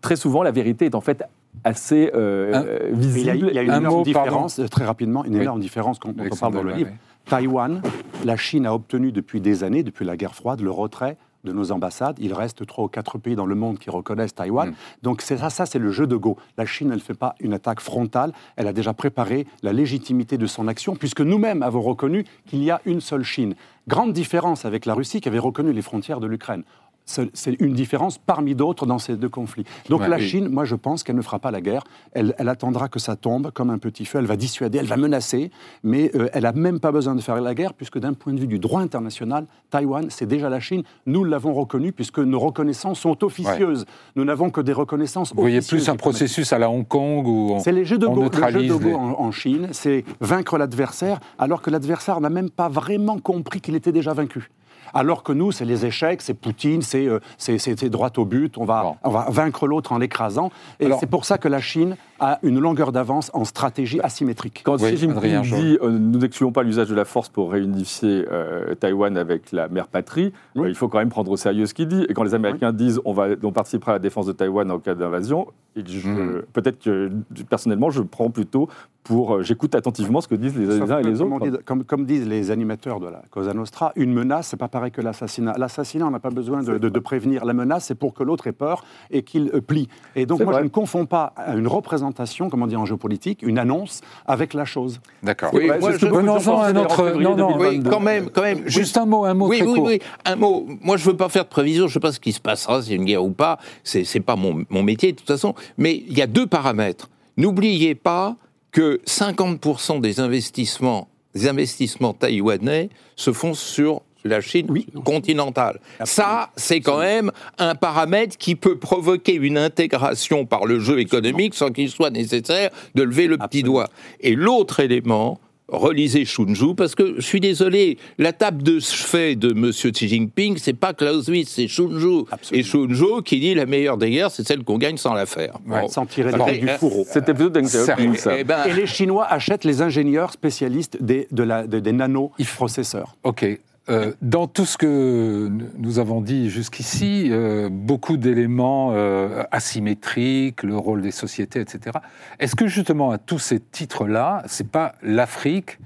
très souvent, la vérité est en fait assez euh, Un- euh, Mais Il y a, visible. il y a une Un énorme mot, différence, euh, très rapidement, une Oui. énorme différence quand on parle dans le livre. oui. Taïwan, la Chine a obtenu depuis des années, depuis la guerre froide, le retrait de nos ambassades. Il reste trois ou quatre pays dans le monde qui reconnaissent Taïwan. Mm. Donc c'est ça, ça c'est le jeu de Go. La Chine, elle ne fait pas une attaque frontale. Elle a déjà préparé la légitimité de son action, puisque nous-mêmes avons reconnu qu'il y a une seule Chine. Grande différence avec la Russie qui avait reconnu les frontières de l'Ukraine. C'est une différence parmi d'autres dans ces deux conflits. Donc Ouais, la oui. Chine, moi je pense qu'elle ne fera pas la guerre. Elle, elle attendra que ça tombe comme un petit feu. Elle va dissuader, elle va menacer, mais euh, elle n'a même pas besoin de faire la guerre puisque d'un point de vue du droit international, Taïwan, c'est déjà la Chine. Nous l'avons reconnu puisque nos reconnaissances sont officieuses. Nous n'avons que des reconnaissances Vous voyez officieuses. plus un processus à la Hong Kong où on, C'est les jeux de Go, le jeu de Go les- en, en Chine, c'est vaincre l'adversaire, alors que l'adversaire n'a même pas vraiment compris qu'il était déjà vaincu. Alors que nous, c'est les échecs, c'est Poutine, c'est euh, c'est- c'est- c'est droit au but, on va, Bon. on va vaincre l'autre en l'écrasant. Et c'est pour ça que la Chine a une longueur d'avance en stratégie asymétrique. Quand Oui, Xi Jinping dit euh, nous n'excluons pas l'usage de la force pour réunifier euh, Taïwan avec la mère patrie, Oui. euh, il faut quand même prendre au sérieux ce qu'il dit. Et quand les Américains disent on, va, on participera à la défense de Taïwan en cas d'invasion, Mhm. peut-être que personnellement je prends plutôt pour. euh, J'écoute attentivement ce que disent les, Sauf uns et les comme, autres. dit- comme- comme disent les animateurs de la Cosa Nostra, une menace, c'est pas pareil que l'assassinat. L'assassinat, on n'a pas besoin de, de- de prévenir. La menace, c'est pour que l'autre ait peur et qu'il euh, plie. Et donc, C'est moi, vrai. je ne confonds pas une représentation, comme on dit en géopolitique, une annonce, avec la chose. D'accord. C'est moi, c'est que je- Venons-en à notre- non, non, 2022. Oui, quand même, quand même. Juste un mot, un mot oui, très oui, court. oui, un mot. Moi, je ne veux pas faire de prévision, je ne sais pas ce qui se passera, s'il y a une guerre ou pas, c'est n'est pas mon, mon métier de toute façon, mais il y a deux paramètres. N'oubliez pas que 50% des investissements, des investissements taïwanais se font sur la Chine Oui. continentale. Ça, c'est quand même un paramètre qui peut provoquer une intégration par le jeu économique sans qu'il soit nécessaire de lever le petit doigt. Et l'autre élément, relisez Shunju, parce que je suis désolé, la table de chevet de M. Xi Jinping, c'est pas Clausewitz, c'est Shunju. Absolument. Et Shunju qui dit la meilleure des guerres, c'est celle qu'on gagne sans la faire. Ouais. Bon. Sans tirer balles du euh, fourreau. C'était plutôt Deng Xiaoping, ça. Eh ben, Et les Chinois achètent les ingénieurs spécialistes des, de la, de- des nano-processeurs. Ok. Euh, dans tout ce que nous avons dit jusqu'ici, euh, beaucoup d'éléments euh, asymétriques, le rôle des sociétés, etc. Est-ce que justement à tous ces titres-là, c'est pas l'Afrique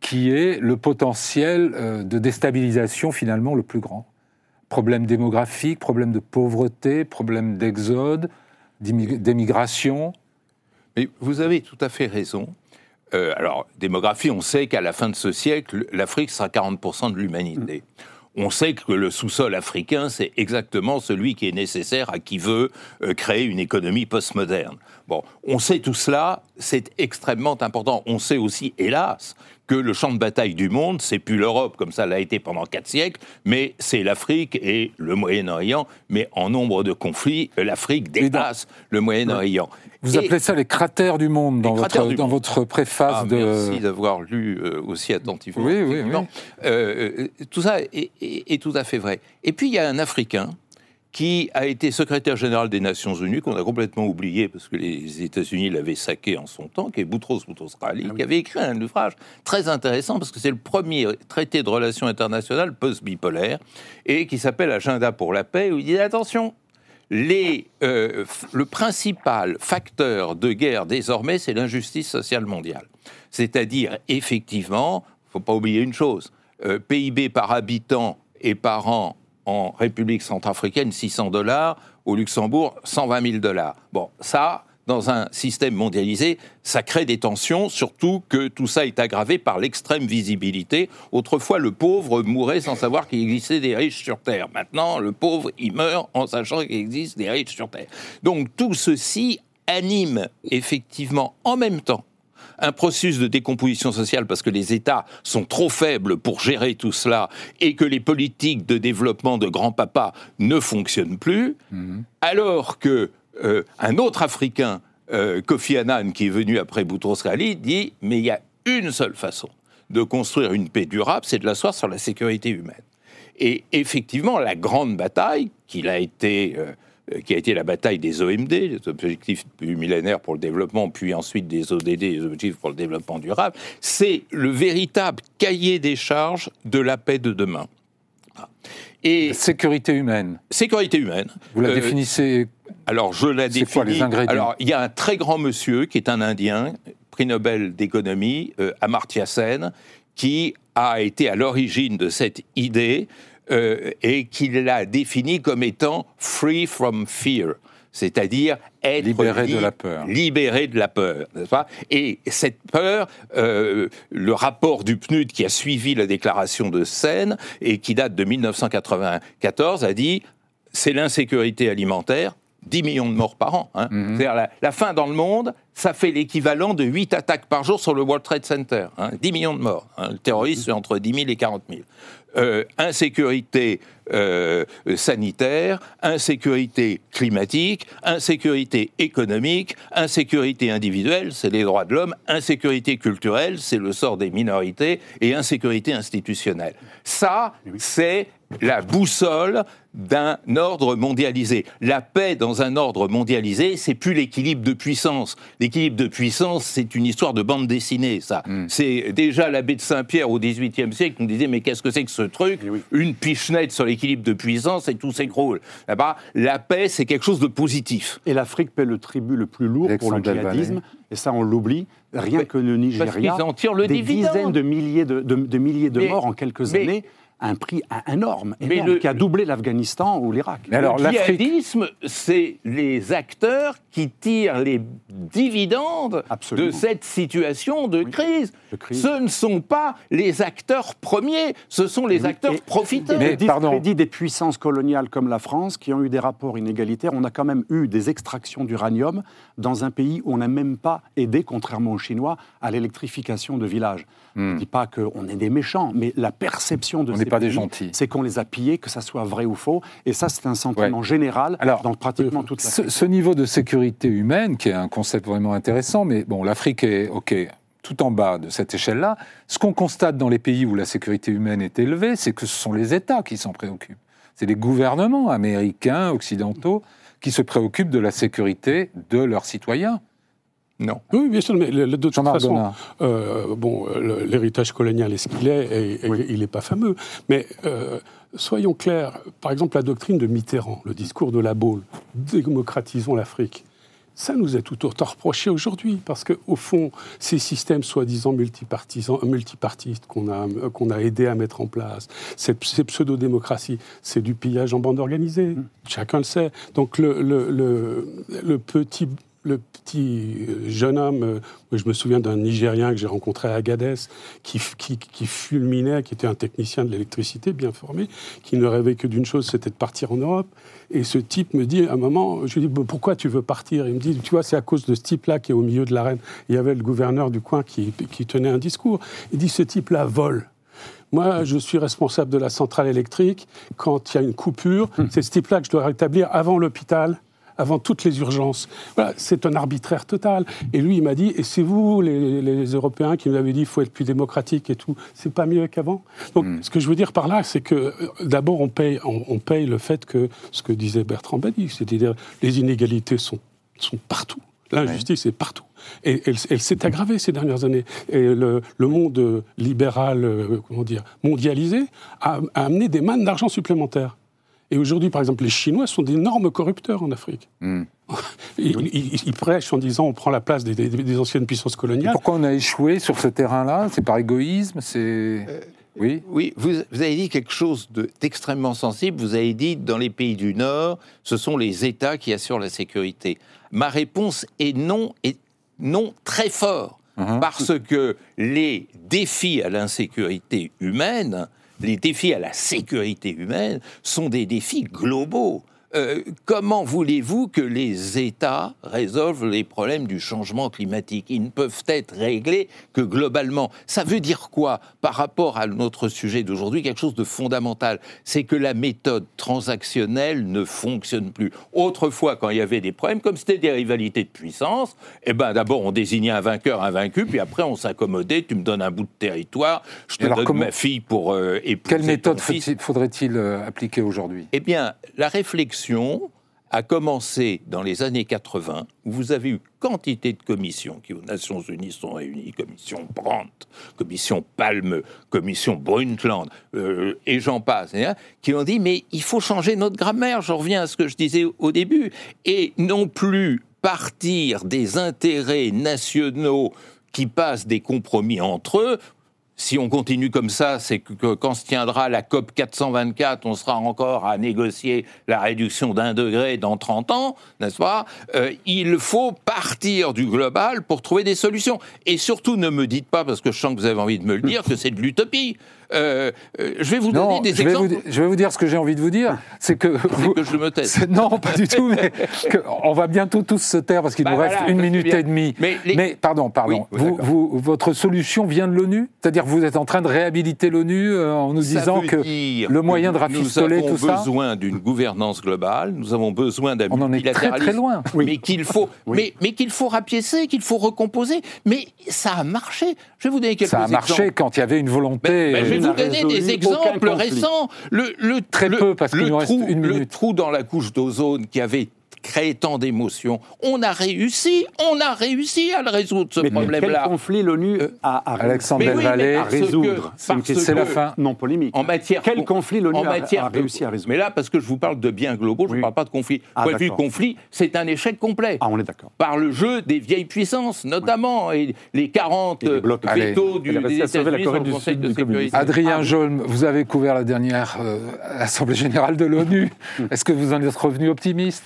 qui est le potentiel de déstabilisation finalement le plus grand? Problème démographique, problème de pauvreté, problème d'exode, d'émigration? Mais vous avez tout à fait raison. Euh, alors, démographie, on sait qu'à la fin de ce siècle, l'Afrique sera 40% de l'humanité. On sait que le sous-sol africain, c'est exactement celui qui est nécessaire à qui veut euh, créer une économie postmoderne. Bon, on sait tout cela, c'est extrêmement important. On sait aussi, hélas, que le champ de bataille du monde, c'est plus l'Europe comme ça l'a été pendant quatre siècles, mais c'est l'Afrique et le Moyen-Orient. Mais en nombre de conflits, l'Afrique dépasse le Moyen-Orient. Vous Et- appelez ça les cratères du monde dans, votre, du dans monde. votre préface Ah, de. Merci d'avoir lu euh, aussi attentivement. Oui, oui, effectivement. Euh, euh, tout ça est, est- est tout à fait vrai. Et puis il y a un Africain qui a été secrétaire général des Nations Unies, qu'on a complètement oublié parce que les États-Unis l'avaient saqué en son temps, qui est Boutros Boutros Ghali, qui avait écrit un ouvrage très intéressant parce que c'est le premier traité de relations internationales post-bipolaire et qui s'appelle Agenda pour la paix, où il dit attention, les, euh, le principal facteur de guerre désormais, c'est l'injustice sociale mondiale. C'est-à-dire, effectivement, il ne faut pas oublier une chose, euh, PIB par habitant et par an en République centrafricaine, 600 dollars, au Luxembourg, 120 000 dollars. Bon, ça, dans un système mondialisé, ça crée des tensions, surtout que tout ça est aggravé par l'extrême visibilité. Autrefois, le pauvre mourait sans savoir qu'il existait des riches sur Terre. Maintenant, le pauvre, il meurt en sachant qu'il existe des riches sur Terre. Donc tout ceci anime effectivement en même temps un processus de décomposition sociale parce que les États sont trop faibles pour gérer tout cela et que les politiques de développement de grand-papa ne fonctionnent plus, alors que euh, un autre Africain, euh, Kofi Annan, qui est venu après Boutros Ghali, dit mais il y a une seule façon de construire une paix durable, c'est de l'asseoir sur la sécurité humaine. Et effectivement, la grande bataille qu'il a été euh, qui a été la bataille des OMD, les objectifs du millénaire pour le développement, puis ensuite des ODD, les objectifs pour le développement durable, c'est le véritable cahier des charges de la paix de demain. Et sécurité humaine. Sécurité humaine. Vous la définissez Alors je la C'est définis. quoi les ingrédients Alors il y a un très grand monsieur qui est un Indien, prix Nobel d'économie, euh, Amartya Sen, qui a été à l'origine de cette idée euh, et qui l'a définie comme étant free from fear, c'est-à-dire être Libéré de la peur. libéré de la peur, pas? Et cette peur, euh, le rapport du PNUD qui a suivi la déclaration de Seine et qui date de 1994 a dit c'est l'insécurité alimentaire. 10 millions de morts par an. hein. Mhm. C'est-à-dire la, la faim dans le monde, ça fait l'équivalent de 8 attaques par jour sur le World Trade Center. hein. 10 millions de morts. hein. Le terrorisme, c'est entre 10 000 et 40 000. Euh, insécurité euh, sanitaire, insécurité climatique, insécurité économique, insécurité individuelle, c'est les droits de l'homme, insécurité culturelle, c'est le sort des minorités, et insécurité institutionnelle. Ça, c'est la boussole d'un ordre mondialisé. La paix dans un ordre mondialisé, c'est plus l'équilibre de puissance. L'équilibre de puissance, c'est une histoire de bande dessinée, ça. C'est déjà l'abbé de Saint-Pierre au XVIIIe siècle qui nous disait mais qu'est-ce que c'est que ce truc? Eh oui. Une pichenette sur l'équilibre de puissance et tout s'écroule. Là-bas, la paix, c'est quelque chose de positif. Et l'Afrique paie le tribut le plus lourd pour le djihadisme. Et ça, on l'oublie. Rien Mais- que le Nigeria, qu'ils en tirent le des dividende. dizaines de milliers de, de- de milliers de Mais- morts en quelques mais- années, un prix énorme, Mais énorme le- qui a doublé l'Afghanistan ou l'Irak. Mais alors, le djihadisme, c'est les acteurs qui tirent les dividendes Absolument. de cette situation de, Oui, crise. de crise. Ce ne sont pas les acteurs premiers, ce sont les Oui, acteurs et- profiteurs. Mais- le pardon. discrédit des puissances coloniales comme la France, qui ont eu des rapports inégalitaires, on a quand même eu des extractions d'uranium dans un pays où on n'a même pas aidé, contrairement aux Chinois, à l'électrification de villages. Je ne dis pas qu'on est des méchants, mais la perception de N'est pas des gentils. c'est qu'on les a pillés, que ça soit vrai ou faux. Et ça, c'est un sentiment Ouais. général Alors, dans pratiquement toute la Ce, ce niveau de sécurité humaine, qui est un concept vraiment intéressant, mais bon, l'Afrique est OK, tout en bas de cette échelle-là. Ce qu'on constate dans les pays où la sécurité humaine est élevée, c'est que ce sont les États qui s'en préoccupent. C'est les gouvernements américains, occidentaux, qui se préoccupent de la sécurité de leurs citoyens. Non. Oui, bien sûr, mais le- le- de toute façon, euh, bon, l'héritage colonial est ce qu'il est, et, et il n'est pas fameux. Mais euh, soyons clairs, par exemple, la doctrine de Mitterrand, le discours de la Baule, démocratisons l'Afrique. Ça nous est tout autant reproché aujourd'hui, parce qu'au fond, ces systèmes soi-disant multipartisans- multipartistes qu'on a, qu'on a aidé à mettre en place, cette, ces pseudo-démocraties, c'est du pillage en bande organisée. Chacun le sait. Donc le, le, le, le petit le petit euh, jeune homme, euh, je me souviens d'un Nigérien que j'ai rencontré à Agadez, qui, f- qui, qui fulminait, qui était un technicien de l'électricité bien formé, qui ne rêvait que d'une chose, c'était de partir en Europe. Et ce type me dit, à un moment, je lui dis, pourquoi tu veux partir? Il me dit, tu vois, c'est à cause de ce type-là qui est au milieu de l'arène. Il y avait le gouverneur du coin qui, qui tenait un discours. Il dit, ce type-là vole. Moi, je suis responsable de la centrale électrique. Quand il y a une coupure, c'est ce type-là que je dois rétablir avant l'hôpital, avant toutes les urgences. Voilà, c'est un arbitraire total. Et lui, il m'a dit, et c'est vous, les, les Européens, qui nous avez dit qu'il faut être plus démocratique et tout. C'est pas mieux qu'avant. Donc, ce que je veux dire par là, c'est que euh, d'abord, on paye, on, on paye le fait que, ce que disait Bertrand Badi, c'est-à-dire les inégalités sont, sont partout. L'injustice est partout. Et elle, elle s'est aggravée ces dernières années. Et le, le monde libéral, euh, comment dire, mondialisé, a, a amené des mannes d'argent supplémentaires. Et aujourd'hui, par exemple, les Chinois sont d'énormes corrupteurs en Afrique. Hmm. Ils, ils- ils prêchent en disant on prend la place des, des- des anciennes puissances Et coloniales. pourquoi on a échoué sur ce terrain-là? C'est par égoïsme C'est. Oui Oui, vous, vous avez dit quelque chose de- d'extrêmement sensible. Vous avez dit dans les pays du Nord, ce sont les États qui assurent la sécurité. Ma réponse est non, et non très fort, Mhm. parce que les défis à l'insécurité humaine, les défis à la sécurité humaine, sont des défis globaux. Euh, comment voulez-vous que les États résolvent les problèmes du changement climatique? Ils ne peuvent être réglés que globalement. Ça veut dire quoi par rapport à notre sujet d'aujourd'hui? Quelque chose de fondamental, c'est que la méthode transactionnelle ne fonctionne plus. Autrefois, quand il y avait des problèmes, comme c'était des rivalités de puissance, eh ben d'abord on désignait un vainqueur, un vaincu, puis après on s'accommodait. Tu me donnes un bout de territoire, je te alors, donne comment- ma fille pour euh, épouser Quelle méthode faudrait-il euh, appliquer aujourd'hui? Eh bien, la réflexion a commencé dans les années 80, où vous avez eu quantité de commissions qui aux Nations Unies sont réunies, commission Brandt, commission Palme, commission Brundtland, euh, et j'en passe, qui ont dit mais il faut changer notre grammaire, je reviens à ce que je disais au début, et non plus partir des intérêts nationaux qui passent des compromis entre eux si on continue comme ça, c'est que, quand se tiendra la COP 424, on sera encore à négocier la réduction d'un degré dans 30 ans, n'est-ce pas? Euh, Il faut partir du global pour trouver des solutions. Et surtout, ne me dites pas, parce que je sens que vous avez envie de me le dire, que c'est de l'utopie. Euh, euh, je vais vous donner des je exemples. Vais vous, je vais vous dire ce que j'ai envie de vous dire. C'est que, que je me taise. Non, pas du tout. Mais *laughs* on va bientôt tous se taire parce qu'il Bah nous reste une minute et demie. Mais les- pardon, pardon. Oui, vous, vous- votre solution vient de l'ONU? C'est-à-dire que vous êtes en train de réhabiliter l'ONU euh, en nous Ça disant que le moyen de rafistoler nous avons tout ça. besoin d'une gouvernance globale, nous avons besoin d'un On en est très, très loin. *laughs* Mais qu'il faut, mais, mais qu'il faut rapiécer, qu'il faut recomposer. Mais ça a marché. Je vais vous donner quelques Ça a exemples. marché quand il y avait une volonté. Ben, ben, vais vous donner des exemples récents? Le, le- Très le- peu, parce qu'il le nous reste trou- une Le minute. trou dans la couche d'ozone qui avait créé tant d'émotions, on a réussi, on a réussi à le résoudre, ce Mais quel problème-là. conflit l'ONU a, a Alexandre Mais oui, Delvalle, mais à résoudre C'est la fin. non polémique. En matière Quel conflit l'ONU en a, a réussi à résoudre Mais là, parce que je vous parle de biens globaux, je ne Oui. parle pas de conflit. Ah, Point de vue conflit, c'est un échec complet. Ah, on est d'accord. Par le jeu des vieilles puissances, notamment, et les 40 Et. Allez. du, a des États-Unis Corée sur le du Conseil de sécurité. Adrien Ah, Jolm, vous avez couvert la dernière euh, Assemblée générale de l'ONU. *laughs* Est-ce que vous en êtes revenu optimiste?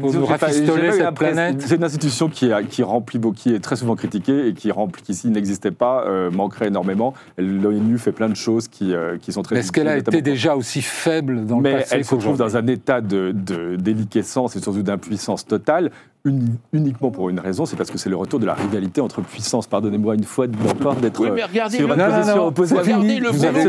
Pour nous rafistoler cette planète? C'est une institution qui, a- qui remplit, qui est très souvent critiquée et qui remplit, qui s'il n'existait pas, euh, manquerait énormément. L'ONU fait plein de choses qui, euh, qui sont très. Mais Est-ce qu'elle a été déjà aussi faible dans le Mais passé elle se trouve dans un état de, de déliquescence et surtout d'impuissance totale, uni- uniquement pour une raison, c'est parce que c'est le retour de la rivalité entre puissances. Pardonnez-moi une fois encore d'être Oui, regardez sur une position non, opposée. ce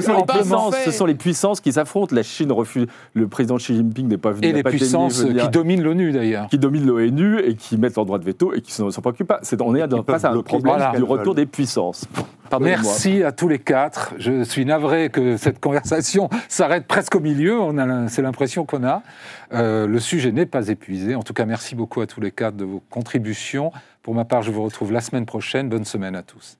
sont, que les puissances, ce sont les puissances qui s'affrontent. La Chine refuse. Le président Xi Jinping n'est pas venu. Et les puissances qui dominent l'ONU d'ailleurs. qui dominent l'ONU et qui mettent leur droit de veto et qui ne s'en préoccupent pas. C'est- on est dans- face à un problème Voilà. du retour des puissances. Pardonnez-moi. Merci à tous les quatre. Je suis navré que cette conversation *laughs* s'arrête presque au milieu. C'est l'impression qu'on a. Euh, le sujet n'est pas épuisé. En tout cas, merci beaucoup à tous les quatre de vos contributions. Pour ma part, je vous retrouve la semaine prochaine. Bonne semaine à tous.